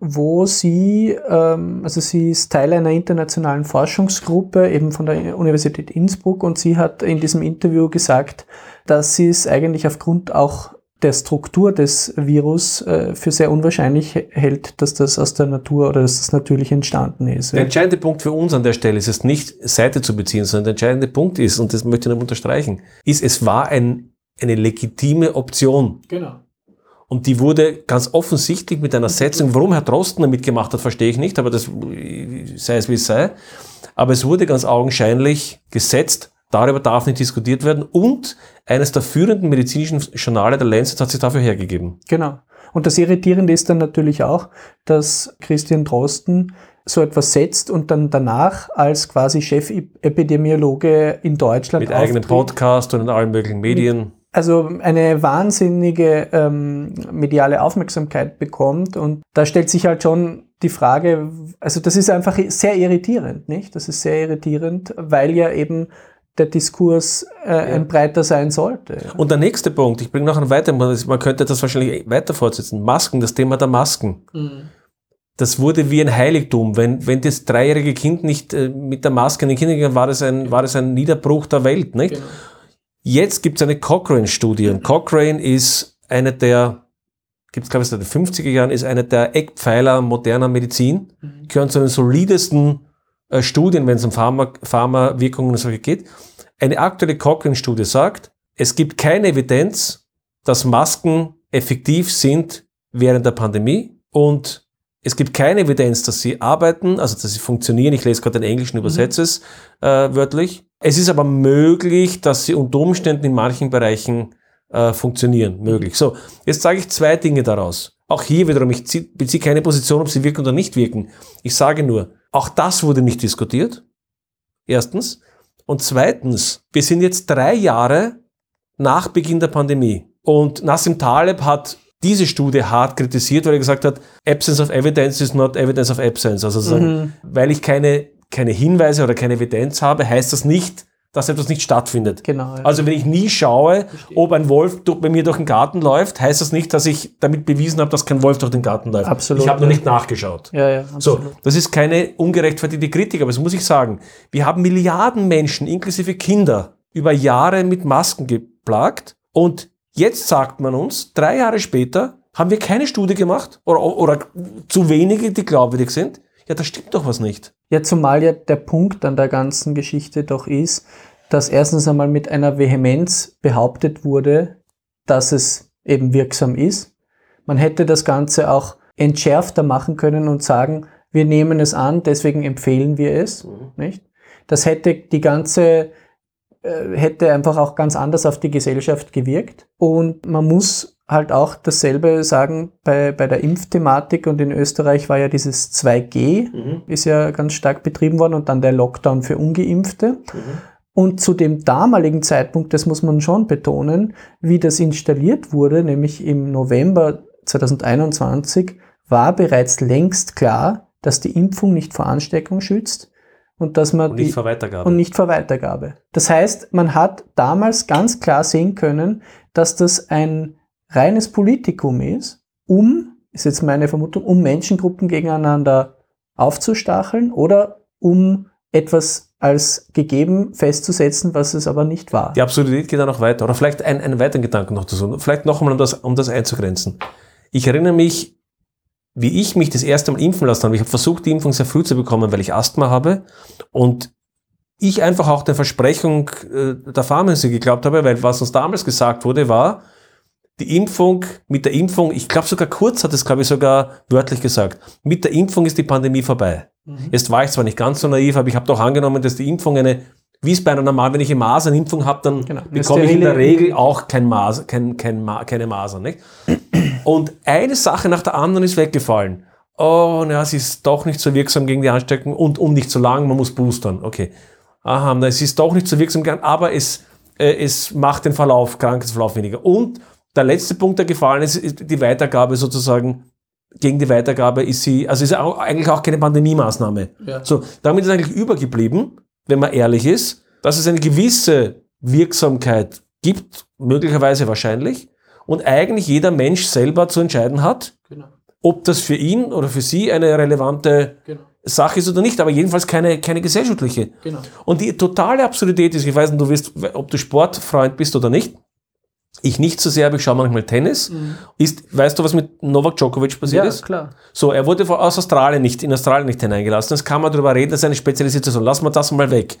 wo sie, ähm, also sie ist Teil einer internationalen Forschungsgruppe, eben von der Universität Innsbruck, und sie hat in diesem Interview gesagt, dass sie es eigentlich aufgrund auch der Struktur des Virus äh, für sehr unwahrscheinlich hält, dass das aus der Natur oder dass das natürlich entstanden ist. Der entscheidende Punkt für uns an der Stelle ist es nicht, Seite zu beziehen, sondern der entscheidende Punkt ist, und das möchte ich noch unterstreichen, ist, es war ein, eine legitime Option. Genau. Und die wurde ganz offensichtlich mit einer Setzung, warum Herr Drosten damit gemacht hat, verstehe ich nicht, aber das sei es wie es sei. Aber es wurde ganz augenscheinlich gesetzt, Darüber darf nicht diskutiert werden. Und eines der führenden medizinischen Journale, der Lancet, hat sich dafür hergegeben. Genau. Und das Irritierende ist dann natürlich auch, dass Christian Drosten so etwas setzt und dann danach als quasi Chefepidemiologe in Deutschland mit eigenen Podcast und in allen möglichen Medien. also eine wahnsinnige ähm, mediale Aufmerksamkeit bekommt und da stellt sich halt schon die Frage, also das ist einfach sehr irritierend, nicht? Das ist sehr irritierend, weil ja eben der Diskurs äh, ja. ein breiter sein sollte. Und der nächste Punkt, ich bringe noch einen weiteren, man könnte das wahrscheinlich weiter fortsetzen. Masken, das Thema der Masken. Mhm. Das wurde wie ein Heiligtum. Wenn, wenn das dreijährige Kind nicht äh, mit der Maske in den Kindergarten war, das ein, war das ein Niederbruch der Welt. Nicht? Genau. Jetzt gibt es eine Cochrane-Studie. Und Cochrane ist eine der, gibt es glaube ich seit den 50er Jahren, ist eine der Eckpfeiler moderner Medizin. Mhm. Gehören zu den solidesten äh, Studien, wenn es um Pharma, Pharmawirkungen und solche geht. Eine aktuelle Cochrane-Studie sagt, es gibt keine Evidenz, dass Masken effektiv sind während der Pandemie und es gibt keine Evidenz, dass sie arbeiten, also dass sie funktionieren. Ich lese gerade den englischen, mhm. übersetze es äh, wörtlich. Es ist aber möglich, dass sie unter Umständen in manchen Bereichen äh, funktionieren. Möglich. So, jetzt sage ich zwei Dinge daraus. Auch hier wiederum, ich beziehe keine Position, ob sie wirken oder nicht wirken. Ich sage nur, auch das wurde nicht diskutiert. Erstens. Und zweitens, wir sind jetzt drei Jahre nach Beginn der Pandemie. Und Nassim Taleb hat diese Studie hart kritisiert, weil er gesagt hat, Absence of Evidence is not evidence of absence. Also mhm. weil ich keine, keine Hinweise oder keine Evidenz habe, heißt das nicht, dass etwas nicht stattfindet. Genau, ja. Also wenn ich nie schaue, ob ein Wolf durch, bei mir durch den Garten läuft, heißt das nicht, dass ich damit bewiesen habe, dass kein Wolf durch den Garten läuft. Absolut. Ich habe noch nicht nachgeschaut. Ja, ja, So, das ist keine ungerechtfertigte Kritik, aber das muss ich sagen. Wir haben Milliarden Menschen, inklusive Kinder, über Jahre mit Masken geplagt und jetzt sagt man uns, drei Jahre später, haben wir keine Studie gemacht oder, oder zu wenige, die glaubwürdig sind. Ja, da stimmt doch was nicht. Ja, zumal ja der Punkt an der ganzen Geschichte doch ist, dass erstens einmal mit einer Vehemenz behauptet wurde, dass es eben wirksam ist. Man hätte das Ganze auch entschärfter machen können und sagen, wir nehmen es an, deswegen empfehlen wir es, mhm. nicht? Das hätte die ganze äh, hätte einfach auch ganz anders auf die Gesellschaft gewirkt und man muss halt auch dasselbe sagen bei, bei der Impfthematik und in Österreich war ja dieses 2G, mhm. ist ja ganz stark betrieben worden und dann der Lockdown für Ungeimpfte. Mhm. Und zu dem damaligen Zeitpunkt, das muss man schon betonen, wie das installiert wurde, nämlich im November 2021, war bereits längst klar, dass die Impfung nicht vor Ansteckung schützt und dass man und nicht die, vor Weitergabe. und nicht vor Weitergabe. Das heißt, man hat damals ganz klar sehen können, dass das ein reines Politikum ist, um, ist jetzt meine Vermutung, um Menschengruppen gegeneinander aufzustacheln oder um etwas als gegeben festzusetzen, was es aber nicht war. Die Absurdität geht dann noch weiter. Oder vielleicht ein, einen weiteren Gedanken noch dazu. Vielleicht noch einmal, um das, um das einzugrenzen. Ich erinnere mich, wie ich mich das erste Mal impfen lassen habe. Ich habe versucht, die Impfung sehr früh zu bekommen, weil ich Asthma habe. Und ich einfach auch der Versprechung äh, der Pharmacie geglaubt habe, weil was uns damals gesagt wurde, war, die Impfung, mit der Impfung, ich glaube sogar kurz hat es, glaube ich, sogar wörtlich gesagt, mit der Impfung ist die Pandemie vorbei. Mhm. Jetzt war ich zwar nicht ganz so naiv, aber ich habe doch angenommen, dass die Impfung eine, wie es bei einer normalen, wenn ich eine Masernimpfung habe, dann genau. bekomme ich in der Regel auch kein Maser, kein, kein, keine Masern. Nicht? Und eine Sache nach der anderen ist weggefallen. Oh, na, es ist doch nicht so wirksam gegen die Ansteckung und, und nicht so lang, man muss boostern. Okay. Aha, na, es ist doch nicht so wirksam, aber es, äh, es macht den Verlauf, Krankheitsverlauf weniger. Und der letzte Punkt, der gefallen ist, ist die Weitergabe sozusagen. Gegen die Weitergabe ist sie, also ist auch, eigentlich auch keine Pandemie-Maßnahme. Ja. So, damit ist eigentlich übergeblieben, wenn man ehrlich ist, dass es eine gewisse Wirksamkeit gibt, möglicherweise wahrscheinlich, und eigentlich jeder Mensch selber zu entscheiden hat, genau. ob das für ihn oder für sie eine relevante genau. Sache ist oder nicht, aber jedenfalls keine, keine gesellschaftliche. Genau. Und die totale Absurdität ist, ich weiß nicht, du wirst, ob du Sportfreund bist oder nicht, ich nicht so sehr, aber ich schaue manchmal Tennis. Mhm. Ist, weißt du, was mit Novak Djokovic passiert ja, ist? Ja, klar. So, er wurde aus Australien nicht, in Australien nicht hineingelassen. Jetzt kann man darüber reden, das ist eine spezielle Situation. Lassen wir das mal weg.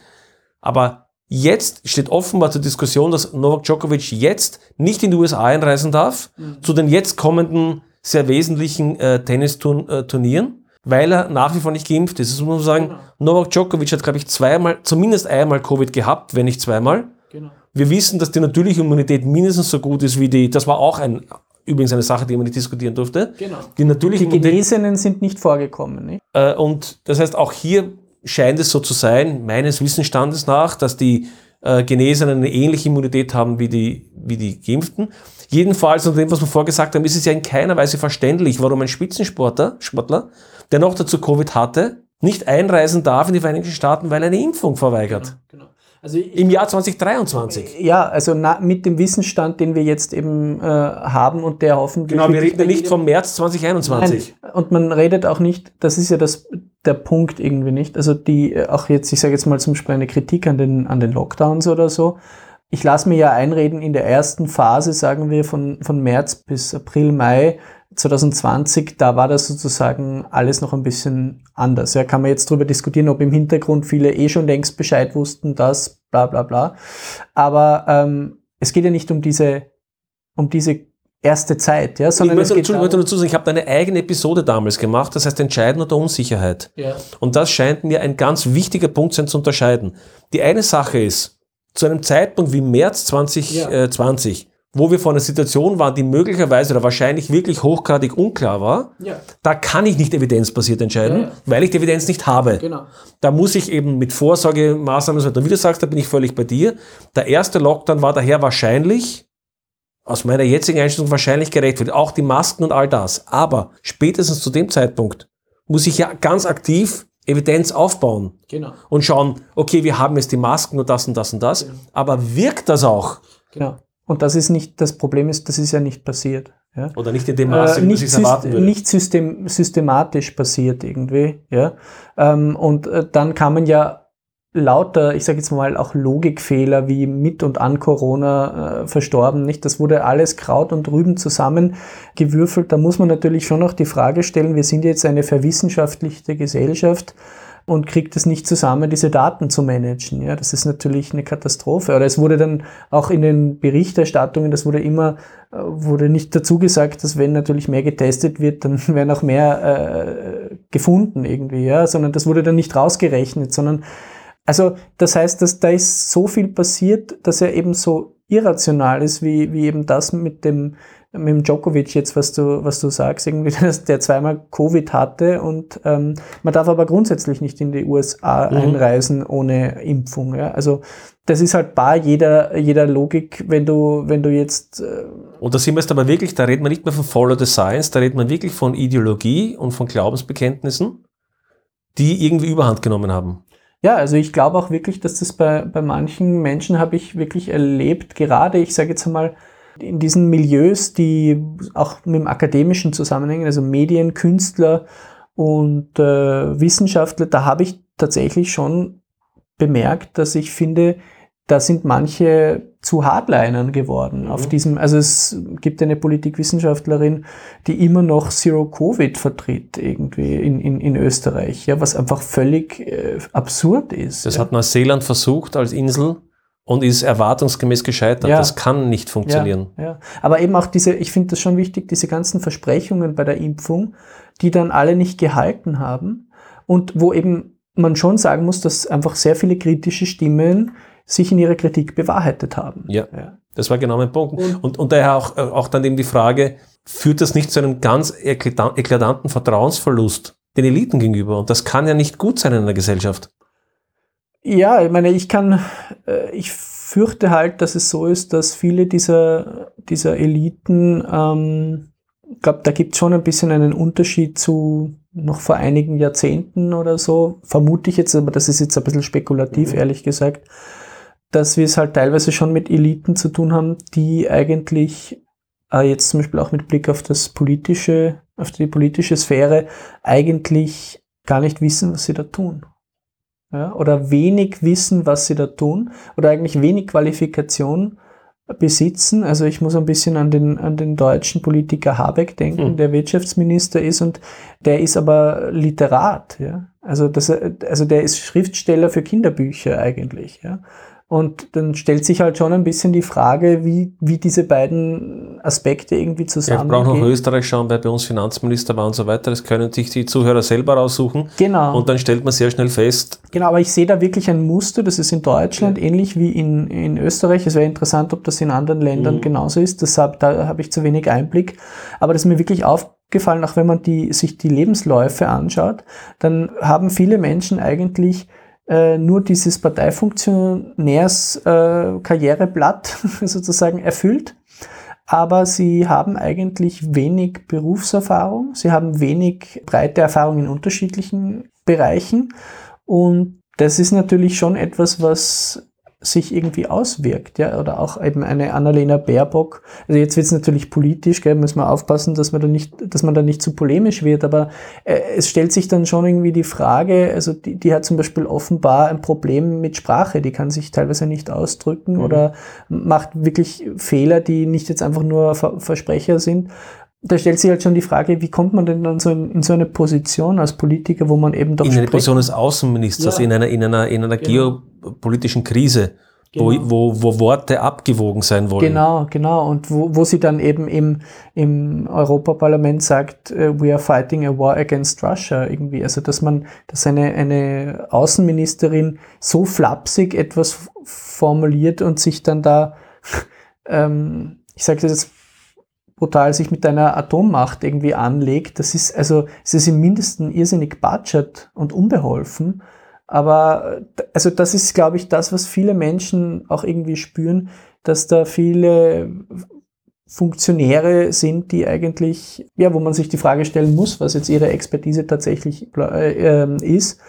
Aber jetzt steht offenbar zur Diskussion, dass Novak Djokovic jetzt nicht in die USA einreisen darf, mhm. zu den jetzt kommenden sehr wesentlichen äh, Tennisturnieren, weil er nach wie vor nicht geimpft ist. Das muss man sagen, genau. Novak Djokovic hat, glaube ich, zweimal, zumindest einmal Covid gehabt, wenn nicht zweimal. Genau. Wir wissen, dass die natürliche Immunität mindestens so gut ist wie die, das war auch ein, übrigens eine Sache, die man nicht diskutieren durfte. Genau. Die, natürliche die Genesenen sind nicht vorgekommen. Nicht? Äh, und das heißt, auch hier scheint es so zu sein, meines Wissensstandes nach, dass die äh, Genesenen eine ähnliche Immunität haben wie die, wie die Geimpften. Jedenfalls, unter dem, was wir vorgesagt haben, ist es ja in keiner Weise verständlich, warum ein Spitzensportler, Sportler, der noch dazu Covid hatte, nicht einreisen darf in die Vereinigten Staaten, weil er eine Impfung verweigert. Genau, genau. Also Im Jahr 2023. Ja, also na, mit dem Wissensstand, den wir jetzt eben äh, haben und der hoffentlich. Genau, wir reden ja nicht vom März 2021. Nein, und man redet auch nicht, das ist ja das, der Punkt irgendwie nicht. Also die, äh, auch jetzt, ich sage jetzt mal zum Beispiel eine Kritik an den, an den Lockdowns oder so. Ich lasse mir ja einreden, in der ersten Phase, sagen wir, von, von März bis April, Mai, 2020, da war das sozusagen alles noch ein bisschen anders. Ja, kann man jetzt darüber diskutieren, ob im Hintergrund viele eh schon längst Bescheid wussten, dass bla bla bla. Aber ähm, es geht ja nicht um diese, um diese erste Zeit, ja, sondern ich möchte, es geht darum, dazu sagen, ich habe eine eigene Episode damals gemacht, das heißt Entscheiden oder Unsicherheit. Ja. Und das scheint mir ein ganz wichtiger Punkt sein zu unterscheiden. Die eine Sache ist, zu einem Zeitpunkt wie März 2020 ja wo wir vor einer Situation waren, die möglicherweise oder wahrscheinlich wirklich hochgradig unklar war, ja. da kann ich nicht evidenzbasiert entscheiden, ja, weil ich die Evidenz nicht habe. Genau. Da muss ich eben mit Vorsorgemaßnahmen, so wie du sagst, da bin ich völlig bei dir. Der erste Lockdown war daher wahrscheinlich, aus meiner jetzigen Einstellung wahrscheinlich gerechtfertigt, auch die Masken und all das. Aber spätestens zu dem Zeitpunkt muss ich ja ganz aktiv Evidenz aufbauen genau. und schauen, okay, wir haben jetzt die Masken und das und das und das, genau. aber wirkt das auch? Genau. Und das ist nicht, das Problem ist, das ist ja nicht passiert. Ja? Oder nicht in dem Maße, äh, wie es erwarten würde. Nicht system, systematisch passiert irgendwie. Ja? Ähm, und äh, dann kann man ja lauter, ich sage jetzt mal auch Logikfehler wie mit und an Corona äh, verstorben, nicht? Das wurde alles Kraut und Rüben zusammengewürfelt. Da muss man natürlich schon noch die Frage stellen, wir sind jetzt eine verwissenschaftlichte Gesellschaft und kriegt es nicht zusammen, diese Daten zu managen. Ja, das ist natürlich eine Katastrophe. Oder es wurde dann auch in den Berichterstattungen, das wurde immer, äh, wurde nicht dazu gesagt, dass wenn natürlich mehr getestet wird, dann werden auch mehr äh, gefunden irgendwie, ja, sondern das wurde dann nicht rausgerechnet, sondern also das heißt, dass da ist so viel passiert, dass er eben so irrational ist, wie, wie eben das mit dem mit dem Djokovic jetzt, was du, was du sagst, irgendwie, dass der zweimal Covid hatte und ähm, man darf aber grundsätzlich nicht in die USA mhm. einreisen ohne Impfung. Ja? Also das ist halt bar jeder, jeder Logik, wenn du, wenn du jetzt. Äh und da sind wir jetzt aber wirklich, da redet man nicht mehr von Follow the Science, da redet man wirklich von Ideologie und von Glaubensbekenntnissen, die irgendwie Überhand genommen haben. Ja, also ich glaube auch wirklich, dass das bei, bei manchen Menschen habe ich wirklich erlebt, gerade, ich sage jetzt einmal, in diesen Milieus, die auch mit dem Akademischen zusammenhängen, also Medien, Künstler Und äh, Wissenschaftler, da habe ich tatsächlich schon bemerkt, dass ich finde, da sind manche zu Hardlinern geworden mhm. auf diesem, also es gibt eine Politikwissenschaftlerin, die immer noch Zero Covid vertritt irgendwie in, in, in Österreich, ja, was einfach völlig äh, absurd ist. Das ja. hat Neuseeland versucht als Insel und ist erwartungsgemäß gescheitert. Ja. Das kann nicht funktionieren. Ja, ja. Aber eben auch diese, ich finde das schon wichtig, diese ganzen Versprechungen bei der Impfung, die dann alle nicht gehalten haben und wo eben man schon sagen muss, dass einfach sehr viele kritische Stimmen sich in ihrer Kritik bewahrheitet haben. Ja, ja. das war genau mein Punkt. Und, und, und daher auch, auch dann eben die Frage, führt das nicht zu einem ganz eklatanten Vertrauensverlust den Eliten gegenüber? Und das kann ja nicht gut sein in einer Gesellschaft. Ja, ich meine, ich kann, äh, ich fürchte halt, dass es so ist, dass viele dieser, dieser Eliten, ähm, ich glaube, da gibt es schon ein bisschen einen Unterschied zu noch vor einigen Jahrzehnten oder so, vermute ich jetzt, aber das ist jetzt ein bisschen spekulativ, mhm. ehrlich gesagt, dass wir es halt teilweise schon mit Eliten zu tun haben, die eigentlich äh, jetzt zum Beispiel auch mit Blick auf das politische, auf die politische Sphäre eigentlich gar nicht wissen, was sie da tun ja, oder wenig wissen, was sie da tun oder eigentlich wenig Qualifikation besitzen. Also ich muss ein bisschen an den, an den deutschen Politiker Habeck denken, mhm. der Wirtschaftsminister ist und der ist aber Literat. Ja? Also, das, also der ist Schriftsteller für Kinderbücher eigentlich. Ja? Und dann stellt sich halt schon ein bisschen die Frage, wie, wie diese beiden Aspekte irgendwie zusammengehen. Ja, wir brauchen noch Österreich schauen, wer bei uns Finanzminister war und so weiter. Das können sich die Zuhörer selber raussuchen. Genau. Und dann stellt man sehr schnell fest. Genau, aber ich sehe da wirklich ein Muster. Das ist in Deutschland ja. ähnlich wie in, in Österreich. Es wäre interessant, ob das in anderen Ländern mhm. genauso ist. Deshalb, da habe ich zu wenig Einblick. Aber das ist mir wirklich aufgefallen, auch wenn man die, sich die Lebensläufe anschaut, dann haben viele Menschen eigentlich äh, nur dieses Parteifunktionärs-Karriereblatt äh, sozusagen erfüllt. Aber sie haben eigentlich wenig Berufserfahrung, sie haben wenig breite Erfahrung in unterschiedlichen Bereichen. Und das ist natürlich schon etwas, was sich irgendwie auswirkt, ja, oder auch eben eine Annalena Baerbock. Also jetzt wird es natürlich politisch, gell, muss man aufpassen, dass man da nicht, dass man da nicht zu polemisch wird, aber äh, es stellt sich dann schon irgendwie die Frage, also die, die hat zum Beispiel offenbar ein Problem mit Sprache, die kann sich teilweise nicht ausdrücken mhm. oder macht wirklich Fehler, die nicht jetzt einfach nur Ver Versprecher sind da stellt sich halt schon die Frage, wie kommt man denn dann so in, in so eine Position als Politiker, wo man eben doch. In eine Position des Außenministers, ja. in einer, in einer, in einer genau. geopolitischen Krise. Genau. Wo, wo, wo Worte abgewogen sein wollen. Genau, genau. Und wo, wo sie dann eben im, im Europaparlament sagt, uh, we are fighting a war against Russia irgendwie. Also dass man, dass eine, eine Außenministerin so flapsig etwas formuliert und sich dann da, ähm, ich sage das jetzt brutal sich mit einer Atommacht irgendwie anlegt. Das ist also, es ist im Mindesten irrsinnig budget und unbeholfen. Aber also das ist, glaube ich, das, was viele Menschen auch irgendwie spüren, dass da viele Funktionäre sind, die eigentlich, ja, wo man sich die Frage stellen muss, was jetzt ihre Expertise tatsächlich äh, äh, ist.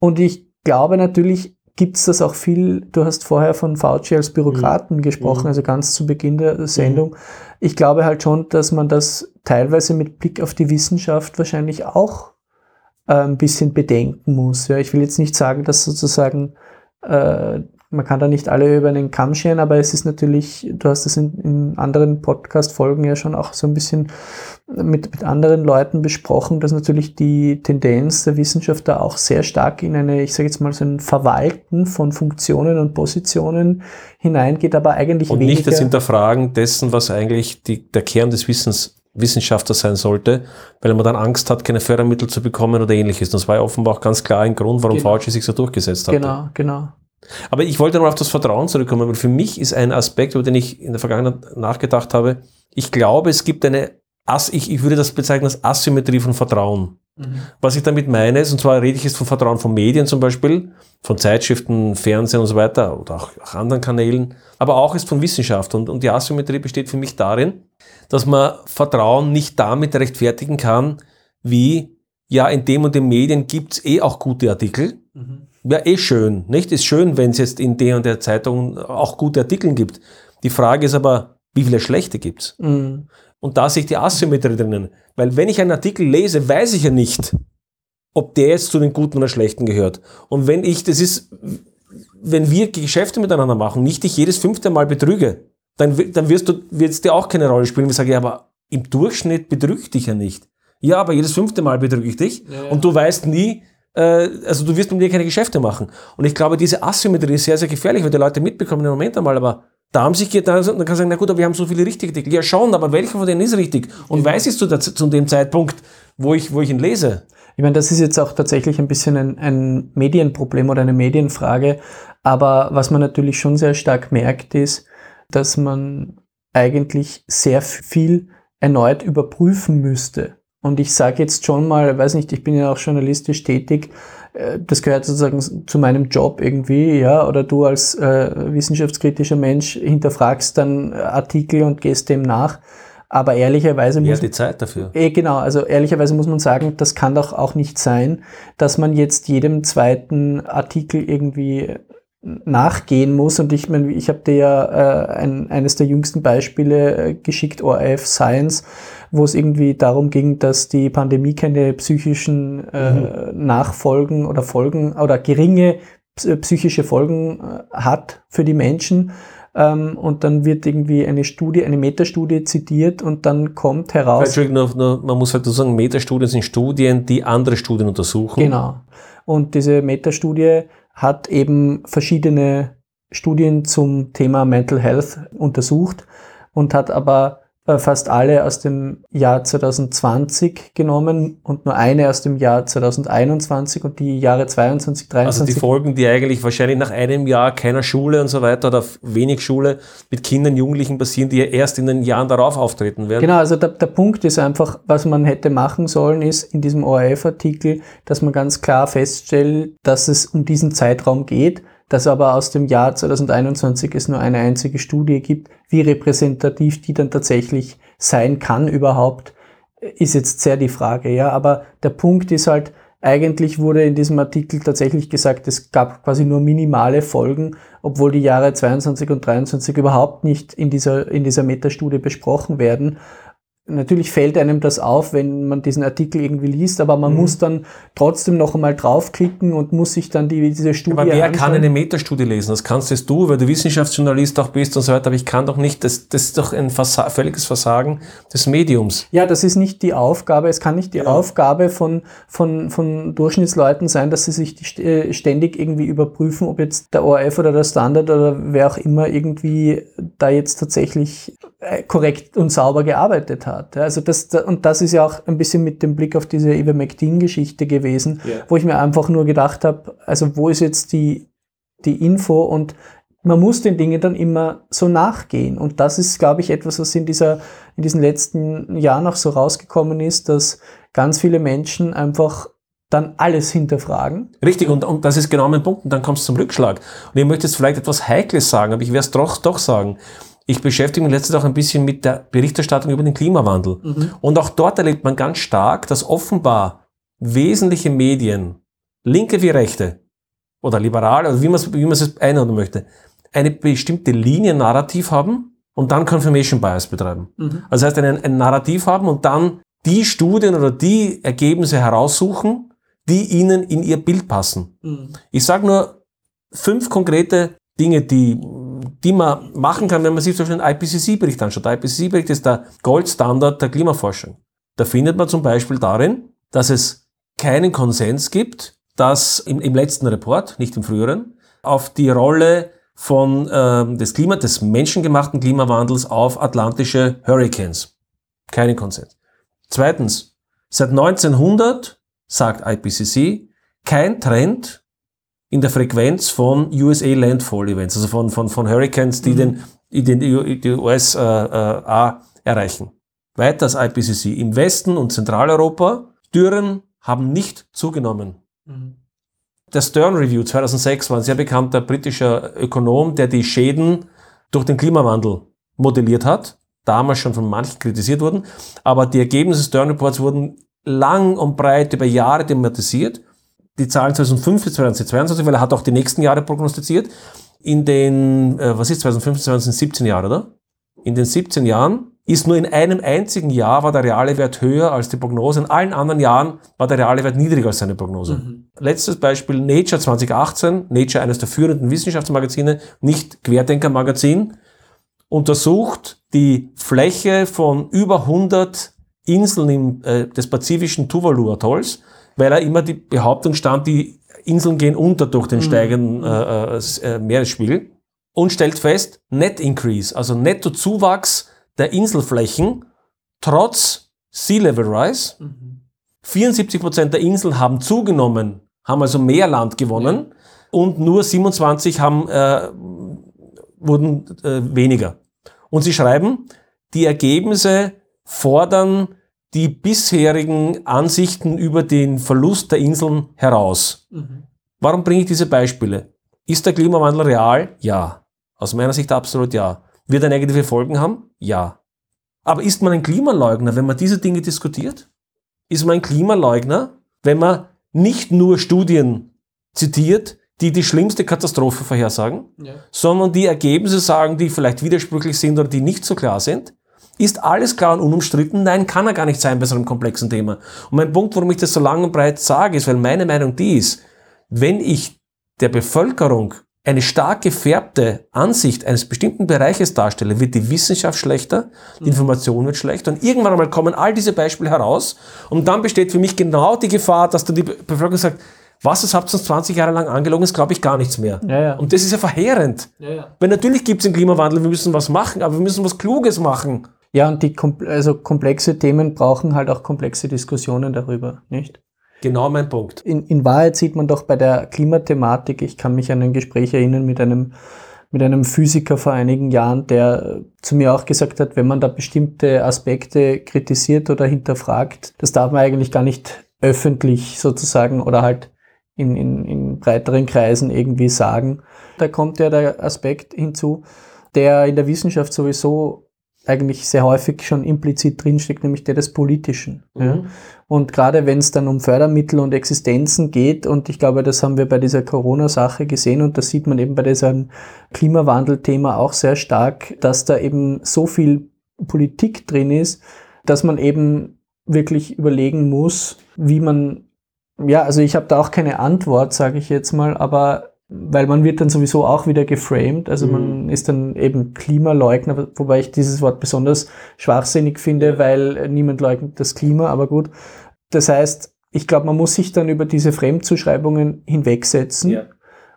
Und ich glaube natürlich, gibt es das auch viel, du hast vorher von Fauci als Bürokraten mhm. gesprochen, mhm. also ganz zu Beginn der Sendung. Mhm. Ich glaube halt schon, dass man das teilweise mit Blick auf die Wissenschaft wahrscheinlich auch äh, ein bisschen bedenken muss. Ja, ich will jetzt nicht sagen, dass sozusagen äh, man kann da nicht alle über einen Kamm scheren, aber es ist natürlich, du hast es in, in anderen Podcast-Folgen ja schon auch so ein bisschen mit, mit anderen Leuten besprochen, dass natürlich die Tendenz der Wissenschaft da auch sehr stark in eine, ich sage jetzt mal so ein Verwalten von Funktionen und Positionen hineingeht, aber eigentlich und weniger... Und nicht das Hinterfragen dessen, was eigentlich die, der Kern des Wissens Wissenschaftler sein sollte, weil man dann Angst hat, keine Fördermittel zu bekommen oder ähnliches. Das war ja offenbar auch ganz klar ein Grund, warum genau. Fauci sich so durchgesetzt hat. Genau, genau. Aber ich wollte noch auf das Vertrauen zurückkommen, weil für mich ist ein Aspekt, über den ich in der Vergangenheit nachgedacht habe, ich glaube, es gibt eine, ich, ich würde das bezeichnen als Asymmetrie von Vertrauen. Mhm. Was ich damit meine, ist, und zwar rede ich jetzt von Vertrauen von Medien zum Beispiel, von Zeitschriften, Fernsehen und so weiter oder auch, auch anderen Kanälen, aber auch ist von Wissenschaft. Und, und die Asymmetrie besteht für mich darin, dass man Vertrauen nicht damit rechtfertigen kann, wie, ja, in dem und den Medien gibt's eh auch gute Artikel. Mhm ja eh schön, nicht? Ist schön, wenn es jetzt in der und der Zeitung auch gute Artikel gibt. Die Frage ist aber, wie viele schlechte gibt's? Mhm. Und da sehe ich die Asymmetrie drinnen. Weil wenn ich einen Artikel lese, weiß ich ja nicht, ob der jetzt zu den Guten oder Schlechten gehört. Und wenn ich, das ist, wenn wir Geschäfte miteinander machen, nicht dich jedes fünfte Mal betrüge, dann, dann wirst du, wird es dir auch keine Rolle spielen. Wir sagen, ja, aber im Durchschnitt betrügt dich ja nicht. Ja, aber jedes fünfte Mal betrüge ich dich. Ja, ja. Und du weißt nie, also du wirst mit mir keine Geschäfte machen. Und ich glaube, diese Asymmetrie ist sehr, sehr gefährlich, weil die Leute mitbekommen, im Moment einmal, aber da haben sich gedacht, dann kann man sagen, na gut, aber wir haben so viele richtige Artikel. Ja, schon, aber welcher von denen ist richtig? Und weiß ich zu, zu dem Zeitpunkt, wo ich, wo ich ihn lese? Ich meine, das ist jetzt auch tatsächlich ein bisschen ein, ein Medienproblem oder eine Medienfrage. Aber was man natürlich schon sehr stark merkt, ist, dass man eigentlich sehr viel erneut überprüfen müsste. Und ich sage jetzt schon mal, weiß nicht, ich bin ja auch journalistisch tätig, äh, das gehört sozusagen zu meinem Job irgendwie, ja, oder du als äh, wissenschaftskritischer Mensch hinterfragst dann Artikel und gehst dem nach. Aber ehrlicherweise muss ja, die Zeit dafür. Eh, genau, also ehrlicherweise muss man sagen, das kann doch auch nicht sein, dass man jetzt jedem zweiten Artikel irgendwie nachgehen muss. Und ich meine, ich habe dir ja äh, ein, eines der jüngsten Beispiele äh, geschickt, ORF Science, wo es irgendwie darum ging, dass die Pandemie keine psychischen äh, mhm. Nachfolgen oder Folgen oder geringe psychische Folgen äh, hat für die Menschen. Ähm, und dann wird irgendwie eine Studie, eine Metastudie zitiert und dann kommt heraus. Entschuldigung, nur, nur, man muss halt so sagen, Metastudien sind Studien, die andere Studien untersuchen. Genau. Und diese Metastudie hat eben verschiedene Studien zum Thema Mental Health untersucht und hat aber äh, fast alle aus dem Jahr 2020 genommen und nur eine aus dem Jahr 2021 und die Jahre 22, 23. Also die Folgen, die eigentlich wahrscheinlich nach einem Jahr keiner Schule und so weiter oder wenig Schule mit Kindern, Jugendlichen passieren, die ja erst in den Jahren darauf auftreten werden. Genau, also der, der Punkt ist einfach, was man hätte machen sollen, ist in diesem ORF-Artikel, dass man ganz klar feststellt, dass es um diesen Zeitraum geht dass aber aus dem Jahr 2021 es nur eine einzige Studie gibt. Wie repräsentativ die dann tatsächlich sein kann überhaupt, ist jetzt sehr die Frage. Ja, aber der Punkt ist halt, eigentlich wurde in diesem Artikel tatsächlich gesagt, es gab quasi nur minimale Folgen, obwohl die Jahre 22 und 23 überhaupt nicht in dieser, in dieser Metastudie besprochen werden. Natürlich fällt einem das auf, wenn man diesen Artikel irgendwie liest, aber man mhm. muss dann trotzdem noch einmal draufklicken und muss sich dann die, diese Studie Aber wer anschauen. kann eine Metastudie lesen? Das kannst jetzt du, weil du Wissenschaftsjournalist auch bist und so weiter, aber ich kann doch nicht, das, das ist doch ein Versa völliges Versagen des Mediums. Ja, das ist nicht die Aufgabe, es kann nicht die ja. Aufgabe von, von, von Durchschnittsleuten sein, dass sie sich äh, ständig irgendwie überprüfen, ob jetzt der ORF oder der Standard oder wer auch immer irgendwie da jetzt tatsächlich äh, korrekt und sauber gearbeitet hat. Also das, und das ist ja auch ein bisschen mit dem Blick auf diese Ivermectin-Geschichte gewesen, yeah. wo ich mir einfach nur gedacht habe, also wo ist jetzt die, die Info und man muss den Dingen dann immer so nachgehen. Und das ist, glaube ich, etwas, was in, dieser, in diesen letzten Jahren auch so rausgekommen ist, dass ganz viele Menschen einfach dann alles hinterfragen. Richtig, und, und das ist genau mein Punkt. Und dann kommt es zum Rückschlag. Und ich möchte jetzt vielleicht etwas Heikles sagen, aber ich werde es doch, doch sagen ich beschäftige mich letztens auch ein bisschen mit der Berichterstattung über den Klimawandel. Mhm. Und auch dort erlebt man ganz stark, dass offenbar wesentliche Medien, linke wie rechte, oder liberale, oder wie man es wie es einordnen möchte, eine bestimmte Linie Narrativ haben und dann Confirmation Bias betreiben. Mhm. Also das heißt, ein, ein Narrativ haben und dann die Studien oder die Ergebnisse heraussuchen, die ihnen in ihr Bild passen. Mhm. Ich sage nur fünf konkrete Dinge, die die man machen kann, wenn man sich zum Beispiel einen IPCC-Bericht anschaut. Der IPCC-Bericht ist der Goldstandard der Klimaforschung. Da findet man zum Beispiel darin, dass es keinen Konsens gibt, dass im, im letzten Report, nicht im früheren, auf die Rolle von ähm, des Klima, des menschengemachten Klimawandels auf atlantische Hurricanes. Keinen Konsens. Zweitens, seit 1900, sagt IPCC, kein Trend in der Frequenz von USA Landfall Events, also von, von, von Hurricanes, die mhm. den, die, die USA äh, äh, erreichen. Weiters IPCC. Im Westen und Zentraleuropa, Dürren haben nicht zugenommen. Mhm. Der Stern Review 2006 war ein sehr bekannter britischer Ökonom, der die Schäden durch den Klimawandel modelliert hat. Damals schon von manchen kritisiert wurden. Aber die Ergebnisse des Stern Reports wurden lang und breit über Jahre thematisiert die Zahlen 2005 bis 2022, weil er hat auch die nächsten Jahre prognostiziert. In den, äh, was ist 2015, 2017 Jahre, oder? In den 17 Jahren ist nur in einem einzigen Jahr war der reale Wert höher als die Prognose. In allen anderen Jahren war der reale Wert niedriger als seine Prognose. Mhm. Letztes Beispiel Nature 2018. Nature, eines der führenden Wissenschaftsmagazine, nicht Querdenkermagazin, untersucht die Fläche von über 100 Inseln im, äh, des pazifischen Tuvalu-Atolls, weil er immer die Behauptung stand, die Inseln gehen unter durch den mhm. steigenden äh, äh, äh, Meeresspiegel und stellt fest, Net Increase, also Nettozuwachs der Inselflächen trotz Sea Level Rise. Mhm. 74 Prozent der Inseln haben zugenommen, haben also mehr Land gewonnen ja. und nur 27 haben, äh, wurden äh, weniger. Und sie schreiben, die Ergebnisse fordern die bisherigen Ansichten über den Verlust der Inseln heraus. Mhm. Warum bringe ich diese Beispiele? Ist der Klimawandel real? Ja. Aus meiner Sicht absolut ja. Wird er negative Folgen haben? Ja. Aber ist man ein Klimaleugner, wenn man diese Dinge diskutiert? Ist man ein Klimaleugner, wenn man nicht nur Studien zitiert, die die schlimmste Katastrophe vorhersagen, ja. sondern die Ergebnisse sagen, die vielleicht widersprüchlich sind oder die nicht so klar sind? Ist alles klar und unumstritten? Nein, kann er gar nicht sein bei so einem komplexen Thema. Und mein Punkt, warum ich das so lang und breit sage, ist, weil meine Meinung die ist, wenn ich der Bevölkerung eine stark gefärbte Ansicht eines bestimmten Bereiches darstelle, wird die Wissenschaft schlechter, die Information wird schlechter und irgendwann einmal kommen all diese Beispiele heraus und dann besteht für mich genau die Gefahr, dass dann die Bevölkerung sagt, was, das habt ihr uns 20 Jahre lang angelogen, ist glaube ich gar nichts mehr. Ja, ja. Und das ist ja verheerend. Ja, Weil natürlich gibt es den Klimawandel, wir müssen was machen, aber wir müssen was Kluges machen. Ja, und die also komplexe Themen brauchen halt auch komplexe Diskussionen darüber, nicht? Genau mein Punkt. In, in Wahrheit sieht man doch bei der Klimathematik, ich kann mich an ein Gespräch erinnern mit einem, mit einem Physiker vor einigen Jahren, der zu mir auch gesagt hat, wenn man da bestimmte Aspekte kritisiert oder hinterfragt, das darf man eigentlich gar nicht öffentlich sozusagen oder halt in, in, in breiteren Kreisen irgendwie sagen. Da kommt ja der Aspekt hinzu, der in der Wissenschaft sowieso eigentlich sehr häufig schon implizit drinsteckt, nämlich der des Politischen. Mhm. Ja. Und gerade wenn es dann um Fördermittel und Existenzen geht, und ich glaube, das haben wir bei dieser Corona-Sache gesehen und das sieht man eben bei diesem Klimawandel-Thema auch sehr stark, dass da eben so viel Politik drin ist, dass man eben wirklich überlegen muss, wie man, ja, also ich habe da auch keine Antwort, sage ich jetzt mal, aber weil man wird dann sowieso auch wieder geframed. Also mhm. man ist dann eben Klimaleugner, wobei ich dieses Wort besonders schwachsinnig finde, weil niemand leugnet das Klima, aber gut. Das heißt, ich glaube, man muss sich dann über diese Fremdzuschreibungen hinwegsetzen ja.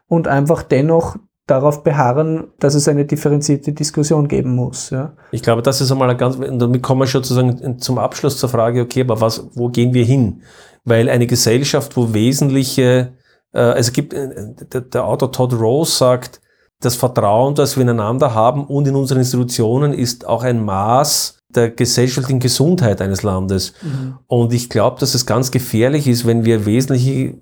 und einfach dennoch darauf beharren, dass es eine differenzierte Diskussion geben muss. Ja. Ich glaube, das ist einmal ein ganz, damit kommen wir schon sozusagen zum Abschluss zur Frage, okay, aber was, wo gehen wir hin? Weil eine Gesellschaft, wo wesentliche äh, also es gibt, äh, der Autor Todd Rose sagt, das Vertrauen, das wir ineinander haben und in unseren Institutionen ist auch ein Maß der gesellschaftlichen Gesundheit eines Landes. Mhm. Und ich glaube, dass es ganz gefährlich ist, wenn wir wesentliche,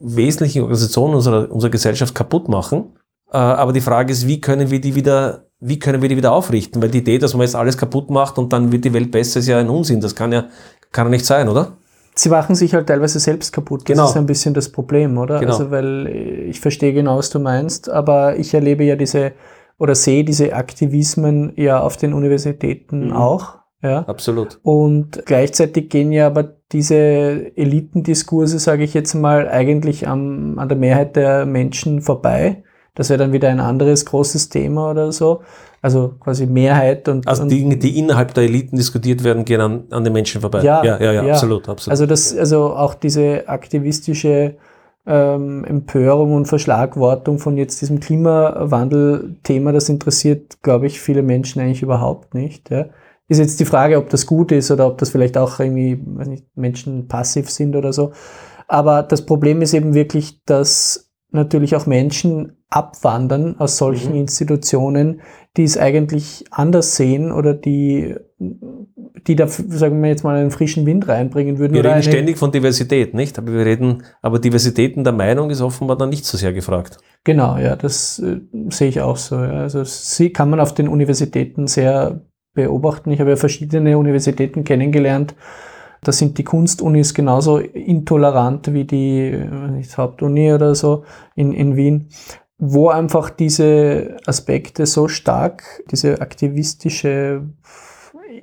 wesentliche Organisationen unserer, unserer Gesellschaft kaputt machen. Äh, aber die Frage ist, wie können wir die wieder, wie können wir die wieder aufrichten? Weil die Idee, dass man jetzt alles kaputt macht und dann wird die Welt besser, ist ja ein Unsinn. Das kann ja, kann ja nicht sein, oder? Sie machen sich halt teilweise selbst kaputt. Das genau. ist ein bisschen das Problem, oder? Genau. Also, weil ich verstehe genau, was du meinst, aber ich erlebe ja diese oder sehe diese Aktivismen ja auf den Universitäten mhm. auch. Ja. Absolut. Und gleichzeitig gehen ja aber diese Elitendiskurse, sage ich jetzt mal, eigentlich am, an der Mehrheit der Menschen vorbei. Das wäre dann wieder ein anderes großes Thema oder so. Also quasi Mehrheit und. Also Dinge, die innerhalb der Eliten diskutiert werden, gehen an, an den Menschen vorbei. Ja, ja, ja, ja, ja. absolut, absolut. Also das, also auch diese aktivistische ähm, Empörung und Verschlagwortung von jetzt diesem Klimawandel-Thema, das interessiert, glaube ich, viele Menschen eigentlich überhaupt nicht. Ja. Ist jetzt die Frage, ob das gut ist oder ob das vielleicht auch irgendwie, weiß nicht, Menschen passiv sind oder so. Aber das Problem ist eben wirklich, dass natürlich auch Menschen abwandern aus solchen mhm. Institutionen, die es eigentlich anders sehen oder die, die da, sagen wir jetzt mal, einen frischen Wind reinbringen würden. Wir reden ständig von Diversität, nicht? Aber wir reden, aber Diversitäten der Meinung ist offenbar dann nicht so sehr gefragt. Genau, ja, das äh, sehe ich auch so. Ja. Also sie kann man auf den Universitäten sehr beobachten. Ich habe ja verschiedene Universitäten kennengelernt, da sind die Kunstunis genauso intolerant wie die nicht, Hauptuni oder so in, in Wien, wo einfach diese Aspekte so stark, diese aktivistische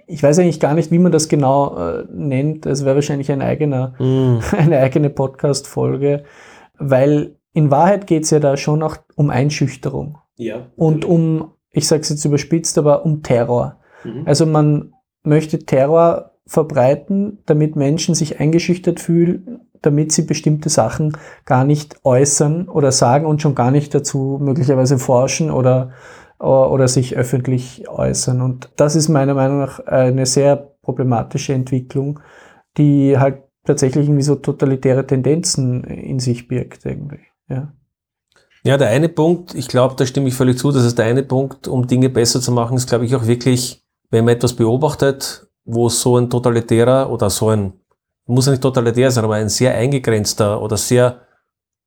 ich weiß eigentlich gar nicht, wie man das genau äh, nennt. Das wäre wahrscheinlich ein eigener, Mm. eine eigene Podcast-Folge, weil in Wahrheit geht es ja da schon auch um Einschüchterung Ja. und um, ich sage es jetzt überspitzt, aber um Terror. Mhm. Also man möchte Terror verbreiten, damit Menschen sich eingeschüchtert fühlen, damit sie bestimmte Sachen gar nicht äußern oder sagen und schon gar nicht dazu möglicherweise forschen oder, oder sich öffentlich äußern. Und das ist meiner Meinung nach eine sehr problematische Entwicklung, die halt tatsächlich irgendwie so totalitäre Tendenzen in sich birgt irgendwie. Ja. Ja, der eine Punkt, ich glaube, da stimme ich völlig zu, das ist der eine Punkt, um Dinge besser zu machen, ist, glaube ich, auch wirklich, wenn man etwas beobachtet, wo so ein totalitärer oder so ein, muss ja nicht totalitär sein, aber ein sehr eingegrenzter oder sehr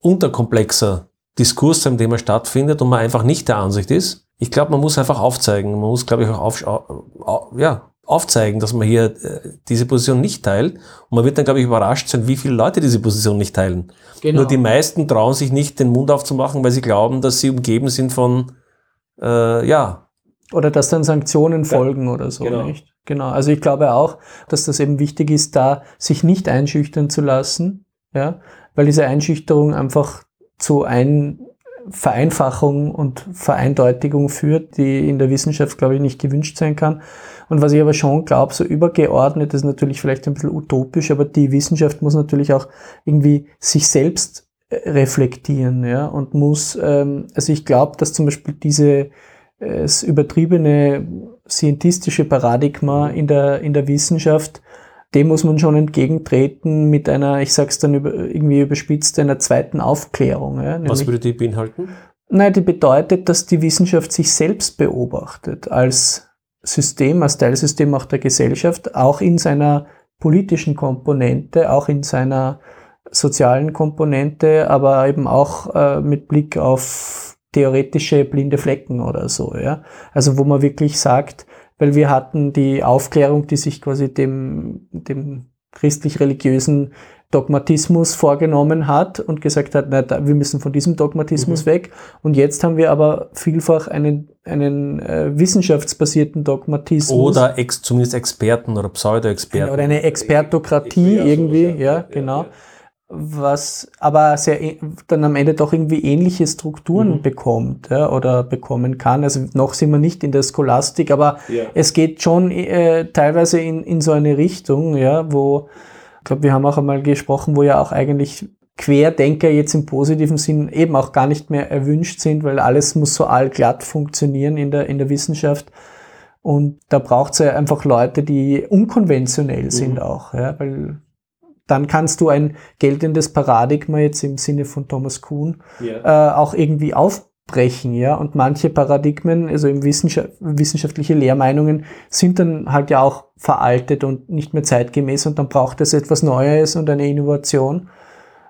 unterkomplexer Diskurs sein Thema stattfindet und man einfach nicht der Ansicht ist. Ich glaube, man muss einfach aufzeigen, man muss, glaube ich, auch auf, au, ja, aufzeigen, dass man hier äh, diese Position nicht teilt. Und man wird dann, glaube ich, überrascht sein, wie viele Leute diese Position nicht teilen. Genau. Nur die meisten trauen sich nicht, den Mund aufzumachen, weil sie glauben, dass sie umgeben sind von, äh, ja, Oder dass dann Sanktionen folgen oder so, genau. nicht? Genau. Also ich glaube auch, dass das eben wichtig ist, da sich nicht einschüchtern zu lassen, ja, weil diese Einschüchterung einfach zu ein Vereinfachung und Vereindeutigung führt, die in der Wissenschaft, glaube ich, nicht gewünscht sein kann. Und was ich aber schon glaube, so übergeordnet ist natürlich vielleicht ein bisschen utopisch, aber die Wissenschaft muss natürlich auch irgendwie sich selbst äh, reflektieren, ja, und muss, ähm, also ich glaube, dass zum Beispiel diese das übertriebene scientistische Paradigma in der, in der Wissenschaft, dem muss man schon entgegentreten mit einer, ich sag's dann über, irgendwie überspitzt, einer zweiten Aufklärung. Ja, was würde die beinhalten? Nein, die bedeutet, dass die Wissenschaft sich selbst beobachtet als System, als Teilsystem auch der Gesellschaft, auch in seiner politischen Komponente, auch in seiner sozialen Komponente, aber eben auch äh, mit Blick auf theoretische blinde Flecken oder so, ja. Also wo man wirklich sagt, weil wir hatten die Aufklärung, die sich quasi dem, dem christlich-religiösen Dogmatismus vorgenommen hat und gesagt hat, na, da, wir müssen von diesem Dogmatismus weg. Und jetzt haben wir aber vielfach einen, einen äh, wissenschaftsbasierten Dogmatismus. Oder ex, zumindest Experten oder Pseudo-Experten. Oder eine Expertokratie Ja, irgendwie, sowas, ja, ja, genau. ja. Was aber sehr dann am Ende doch irgendwie ähnliche Strukturen Mhm. bekommt ja, oder bekommen kann. Also noch sind wir nicht in der Scholastik, aber Ja. es geht schon äh, teilweise in, in so eine Richtung, ja, wo, ich glaube, wir haben auch einmal gesprochen, wo ja auch eigentlich Querdenker jetzt im positiven Sinn eben auch gar nicht mehr erwünscht sind, weil alles muss so allglatt funktionieren in der, in der Wissenschaft. Und da braucht es ja einfach Leute, die unkonventionell sind Mhm. auch, ja, weil dann kannst du ein geltendes Paradigma jetzt im Sinne von Thomas Kuhn Ja. äh, auch irgendwie aufbrechen, ja. Und manche Paradigmen, also im Wissenschaft, wissenschaftliche Lehrmeinungen, sind dann halt ja auch veraltet und nicht mehr zeitgemäß und dann braucht es etwas Neues und eine Innovation.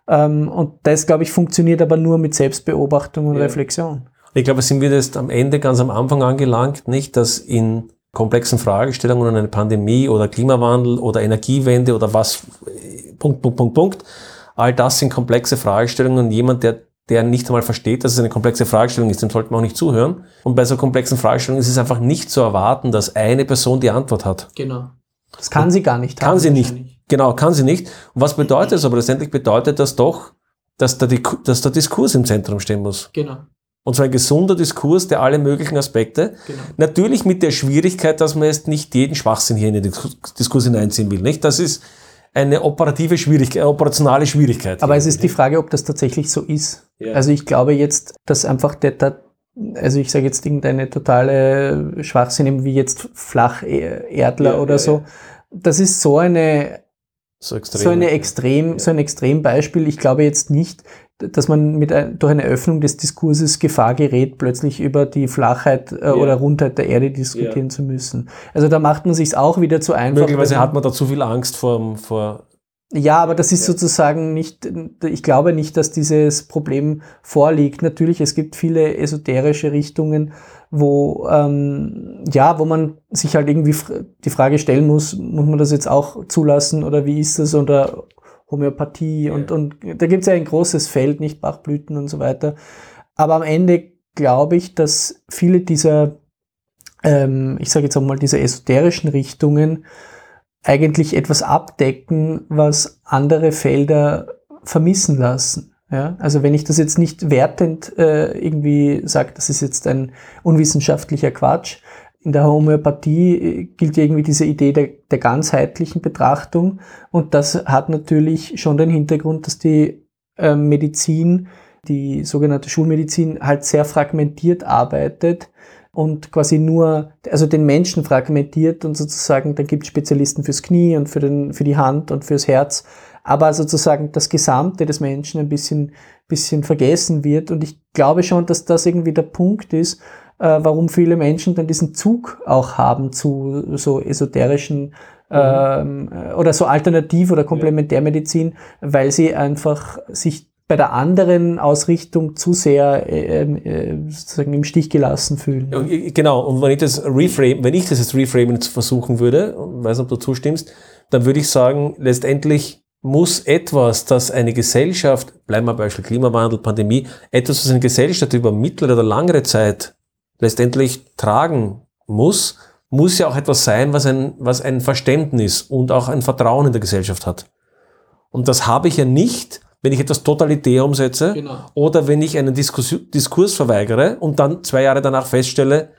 Ähm, und das, glaube ich, funktioniert aber nur mit Selbstbeobachtung und Ja. Reflexion. Ich glaube, sind wir jetzt am Ende ganz am Anfang angelangt, nicht, dass in komplexen Fragestellungen eine Pandemie oder Klimawandel oder Energiewende oder was, Punkt, Punkt, Punkt, Punkt, all das sind komplexe Fragestellungen und jemand, der, der nicht einmal versteht, dass es eine komplexe Fragestellung ist, dem sollte man auch nicht zuhören. Und bei so komplexen Fragestellungen ist es einfach nicht zu erwarten, dass eine Person die Antwort hat. Genau. Das kann sie gar nicht Kann sie nicht. Genau, kann sie nicht. Und was bedeutet das aber? Letztendlich bedeutet das doch, dass der, Dik- dass der Diskurs im Zentrum stehen muss. Genau, Und zwar ein gesunder Diskurs, der alle möglichen Aspekte, genau. natürlich mit der Schwierigkeit, dass man jetzt nicht jeden Schwachsinn hier in den Dis- Diskurs hineinziehen will. Nicht? Das ist eine operative Schwierigkeit, eine operationale Schwierigkeit. Aber es ist die Frage, ob das tatsächlich so ist. Ja. Also ich glaube jetzt, dass einfach der, der also ich sage jetzt irgendeine totale Schwachsinn, wie jetzt Flacherdler Ja, oder ja, so. ja. Das ist so eine, so extrem. so eine extrem, so ein Extrembeispiel. Ich glaube jetzt nicht, dass man mit ein, durch eine Öffnung des Diskurses Gefahr gerät, plötzlich über die Flachheit äh, oder Rundheit der Erde diskutieren zu müssen. Also da macht man sich auch wieder zu einfach. Möglicherweise hat man da zu viel Angst vor, vor Ja, aber das ist sozusagen nicht, ich glaube nicht, dass dieses Problem vorliegt. Natürlich, es gibt viele esoterische Richtungen, wo, ähm, ja, wo man sich halt irgendwie die Frage stellen muss, muss man das jetzt auch zulassen oder wie ist das oder Homöopathie und, und da gibt es ja ein großes Feld, nicht Bachblüten und so weiter. Aber am Ende glaube ich, dass viele dieser ähm, ich sage jetzt auch mal, diese esoterischen Richtungen eigentlich etwas abdecken, was andere Felder vermissen lassen. Ja, also wenn ich das jetzt nicht wertend äh, irgendwie sage, das ist jetzt ein unwissenschaftlicher Quatsch. In der Homöopathie äh, gilt irgendwie diese Idee der, der ganzheitlichen Betrachtung und das hat natürlich schon den Hintergrund, dass die äh, Medizin, die sogenannte Schulmedizin, halt sehr fragmentiert arbeitet und quasi nur, also den Menschen fragmentiert und sozusagen, dann gibt es Spezialisten fürs Knie und für, den, für die Hand und fürs Herz aber sozusagen das Gesamte des Menschen ein bisschen, bisschen vergessen wird. Und ich glaube schon, dass das irgendwie der Punkt ist, warum viele Menschen dann diesen Zug auch haben zu so esoterischen mhm. ähm, oder so Alternativ- oder Komplementärmedizin, weil sie einfach sich bei der anderen Ausrichtung zu sehr äh, äh, sozusagen im Stich gelassen fühlen. Genau, und wenn ich das reframe, wenn ich das jetzt reframen versuchen würde, weiß nicht, ob du zustimmst, dann würde ich sagen, letztendlich muss etwas, das eine Gesellschaft, bleiben wir Beispiel Klimawandel, Pandemie, etwas, was eine Gesellschaft über mittlere oder langere Zeit letztendlich tragen muss, muss ja auch etwas sein, was ein, was ein Verständnis und auch ein Vertrauen in der Gesellschaft hat. Und das habe ich ja nicht, wenn ich etwas totalitär umsetze genau. oder wenn ich einen Diskurs, Diskurs verweigere und dann zwei Jahre danach feststelle,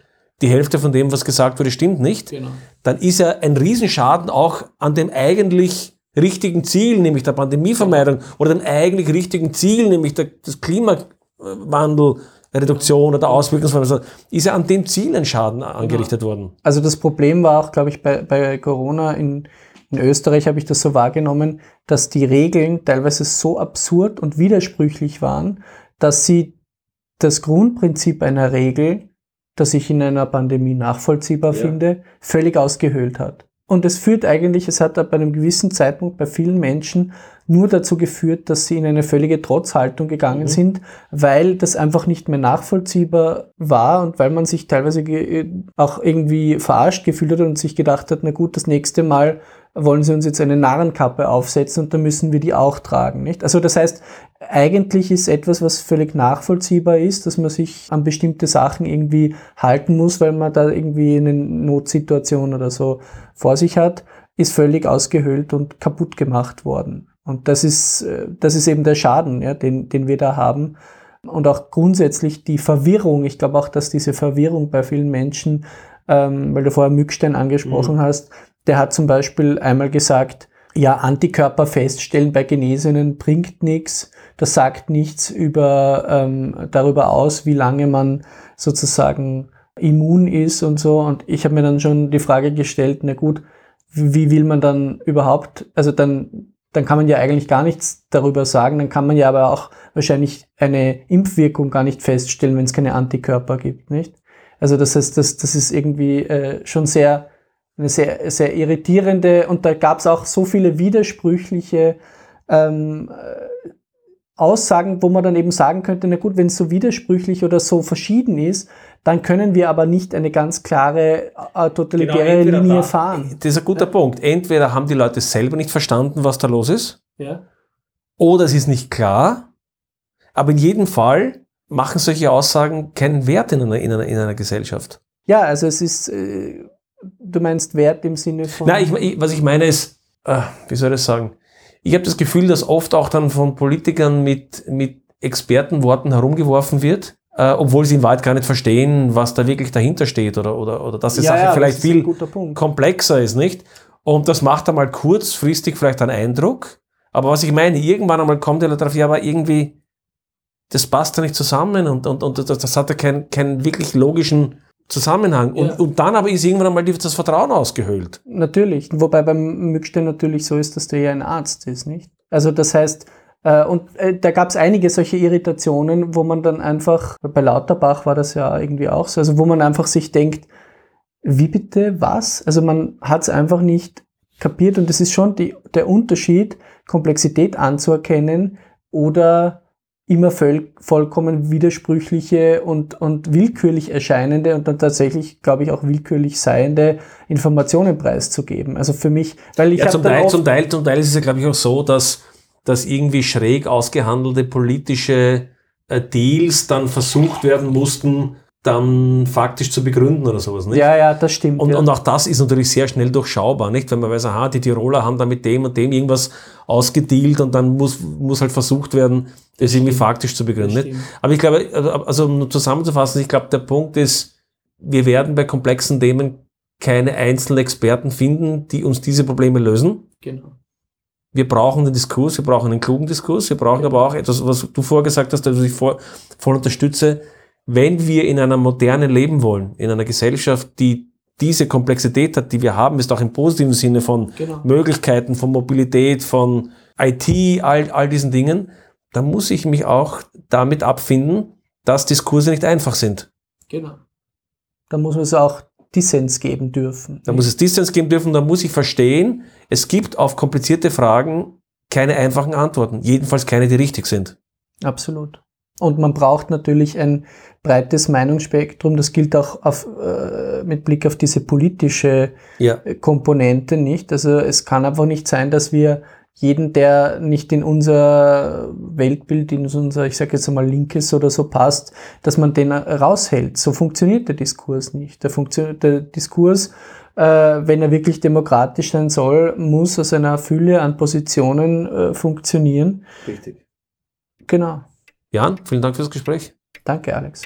die Hälfte von dem, was gesagt wurde, stimmt nicht, genau. dann ist ja ein Riesenschaden auch an dem eigentlich richtigen Ziel, nämlich der Pandemievermeidung, oder dem eigentlich richtigen Ziel, nämlich der, das Klimawandel, Reduktion oder Auswirkungsvermeidung, ist ja an dem Ziel ein Schaden angerichtet genau. worden. Also das Problem war auch, glaube ich, bei, bei Corona in, in Österreich habe ich das so wahrgenommen, dass die Regeln teilweise so absurd und widersprüchlich waren, dass sie das Grundprinzip einer Regel, das ich in einer Pandemie nachvollziehbar ja. finde, völlig ausgehöhlt hat. Und es führt eigentlich, es hat bei einem gewissen Zeitpunkt bei vielen Menschen nur dazu geführt, dass sie in eine völlige Trotzhaltung gegangen mhm. sind, weil das einfach nicht mehr nachvollziehbar war und weil man sich teilweise auch irgendwie verarscht gefühlt hat und sich gedacht hat, na gut, das nächste Mal wollen sie uns jetzt eine Narrenkappe aufsetzen und dann müssen wir die auch tragen, nicht? Also das heißt, eigentlich ist etwas, was völlig nachvollziehbar ist, dass man sich an bestimmte Sachen irgendwie halten muss, weil man da irgendwie eine Notsituation oder so vor sich hat, ist völlig ausgehöhlt und kaputt gemacht worden. Und das ist, äh, das ist eben der Schaden, ja, den, den wir da haben. Und auch grundsätzlich die Verwirrung. Ich glaube auch, dass diese Verwirrung bei vielen Menschen, ähm, weil du vorher Mückstein angesprochen mhm. hast, der hat zum Beispiel einmal gesagt, ja, Antikörper feststellen bei Genesenen bringt nichts. Das sagt nichts über, ähm, darüber aus, wie lange man sozusagen immun ist und so. Und ich habe mir dann schon die Frage gestellt, na gut, wie will man dann überhaupt, also dann, dann kann man ja eigentlich gar nichts darüber sagen, dann kann man ja aber auch wahrscheinlich eine Impfwirkung gar nicht feststellen, wenn es keine Antikörper gibt, nicht? Also das heißt, das, das ist irgendwie äh, schon sehr eine sehr, sehr irritierende und da gab es auch so viele widersprüchliche ähm, äh, Aussagen, wo man dann eben sagen könnte, na gut, wenn es so widersprüchlich oder so verschieden ist, dann können wir aber nicht eine ganz klare äh, totalitäre genau, Linie da, fahren. Das ist ein guter ja. Punkt. Entweder haben die Leute selber nicht verstanden, was da los ist, ja. oder es ist nicht klar, aber in jedem Fall machen solche Aussagen keinen Wert in einer, in einer, in einer Gesellschaft. Ja, also es ist, äh, Du meinst Wert im Sinne von. Nein, ich, was ich meine ist, äh, wie soll ich das sagen? Ich habe das Gefühl, dass oft auch dann von Politikern mit, mit Expertenworten herumgeworfen wird, äh, obwohl sie in Wahrheit gar nicht verstehen, was da wirklich dahinter steht oder, oder, oder dass die ja, Sache ja, vielleicht viel komplexer ist, nicht? Und das macht einmal kurzfristig vielleicht einen Eindruck. Aber was ich meine, irgendwann einmal kommt er darauf, ja, aber irgendwie, das passt ja nicht zusammen und, und, und das, das hat ja keinen, keinen wirklich logischen Zusammenhang. Und, ja. und dann aber ist irgendwann einmal das Vertrauen ausgehöhlt. Natürlich. Wobei beim Mückstein natürlich so ist, dass der ja ein Arzt ist, nicht? Also das heißt, äh, und äh, da gab es einige solche Irritationen, wo man dann einfach, bei Lauterbach war das ja irgendwie auch so, also wo man einfach sich denkt, wie bitte, was? Also man hat es einfach nicht kapiert und das ist schon die, der Unterschied, Komplexität anzuerkennen oder immer voll, vollkommen widersprüchliche und, und willkürlich erscheinende und dann tatsächlich, glaube ich, auch willkürlich seiende Informationen preiszugeben. Also für mich, weil ich ja, zum Teil, zum Teil, zum Teil ist es ja, glaube ich, auch so, dass, dass irgendwie schräg ausgehandelte politische äh, Deals dann versucht werden mussten, dann faktisch zu begründen oder sowas. Nicht? Ja, ja, das stimmt. Und, ja. und auch das ist natürlich sehr schnell durchschaubar, nicht? Wenn man weiß, aha, die Tiroler haben da mit dem und dem irgendwas ausgedealt und dann muss, muss halt versucht werden, das irgendwie faktisch zu begründen. Aber ich glaube, also um zusammenzufassen, ich glaube, der Punkt ist, wir werden bei komplexen Themen keine einzelnen Experten finden, die uns diese Probleme lösen. Genau. Wir brauchen den Diskurs, wir brauchen einen klugen Diskurs, wir brauchen aber auch etwas, was du vorher gesagt hast, was ich vor, voll unterstütze. Wenn wir in einer modernen leben wollen, in einer Gesellschaft, die diese Komplexität hat, die wir haben, ist auch im positiven Sinne von Genau. Möglichkeiten, von Mobilität, von IT, all, all diesen Dingen, dann muss ich mich auch damit abfinden, dass Diskurse nicht einfach sind. Genau. Da muss man es auch Dissens geben dürfen. Da muss es Distance geben dürfen, da muss ich verstehen, es gibt auf komplizierte Fragen keine einfachen Antworten, jedenfalls keine, die richtig sind. Absolut. Und man braucht natürlich ein breites Meinungsspektrum. Das gilt auch auf, äh, mit Blick auf diese politische Ja. Komponente nicht. Also es kann einfach nicht sein, dass wir jeden, der nicht in unser Weltbild, in unser, ich sage jetzt einmal linkes oder so passt, dass man den raushält. So funktioniert der Diskurs nicht. Der, funktioniert, der Diskurs, äh, wenn er wirklich demokratisch sein soll, muss aus einer Fülle an Positionen äh, funktionieren. Richtig. Genau. Jan, vielen Dank fürs Gespräch. Danke, Alex.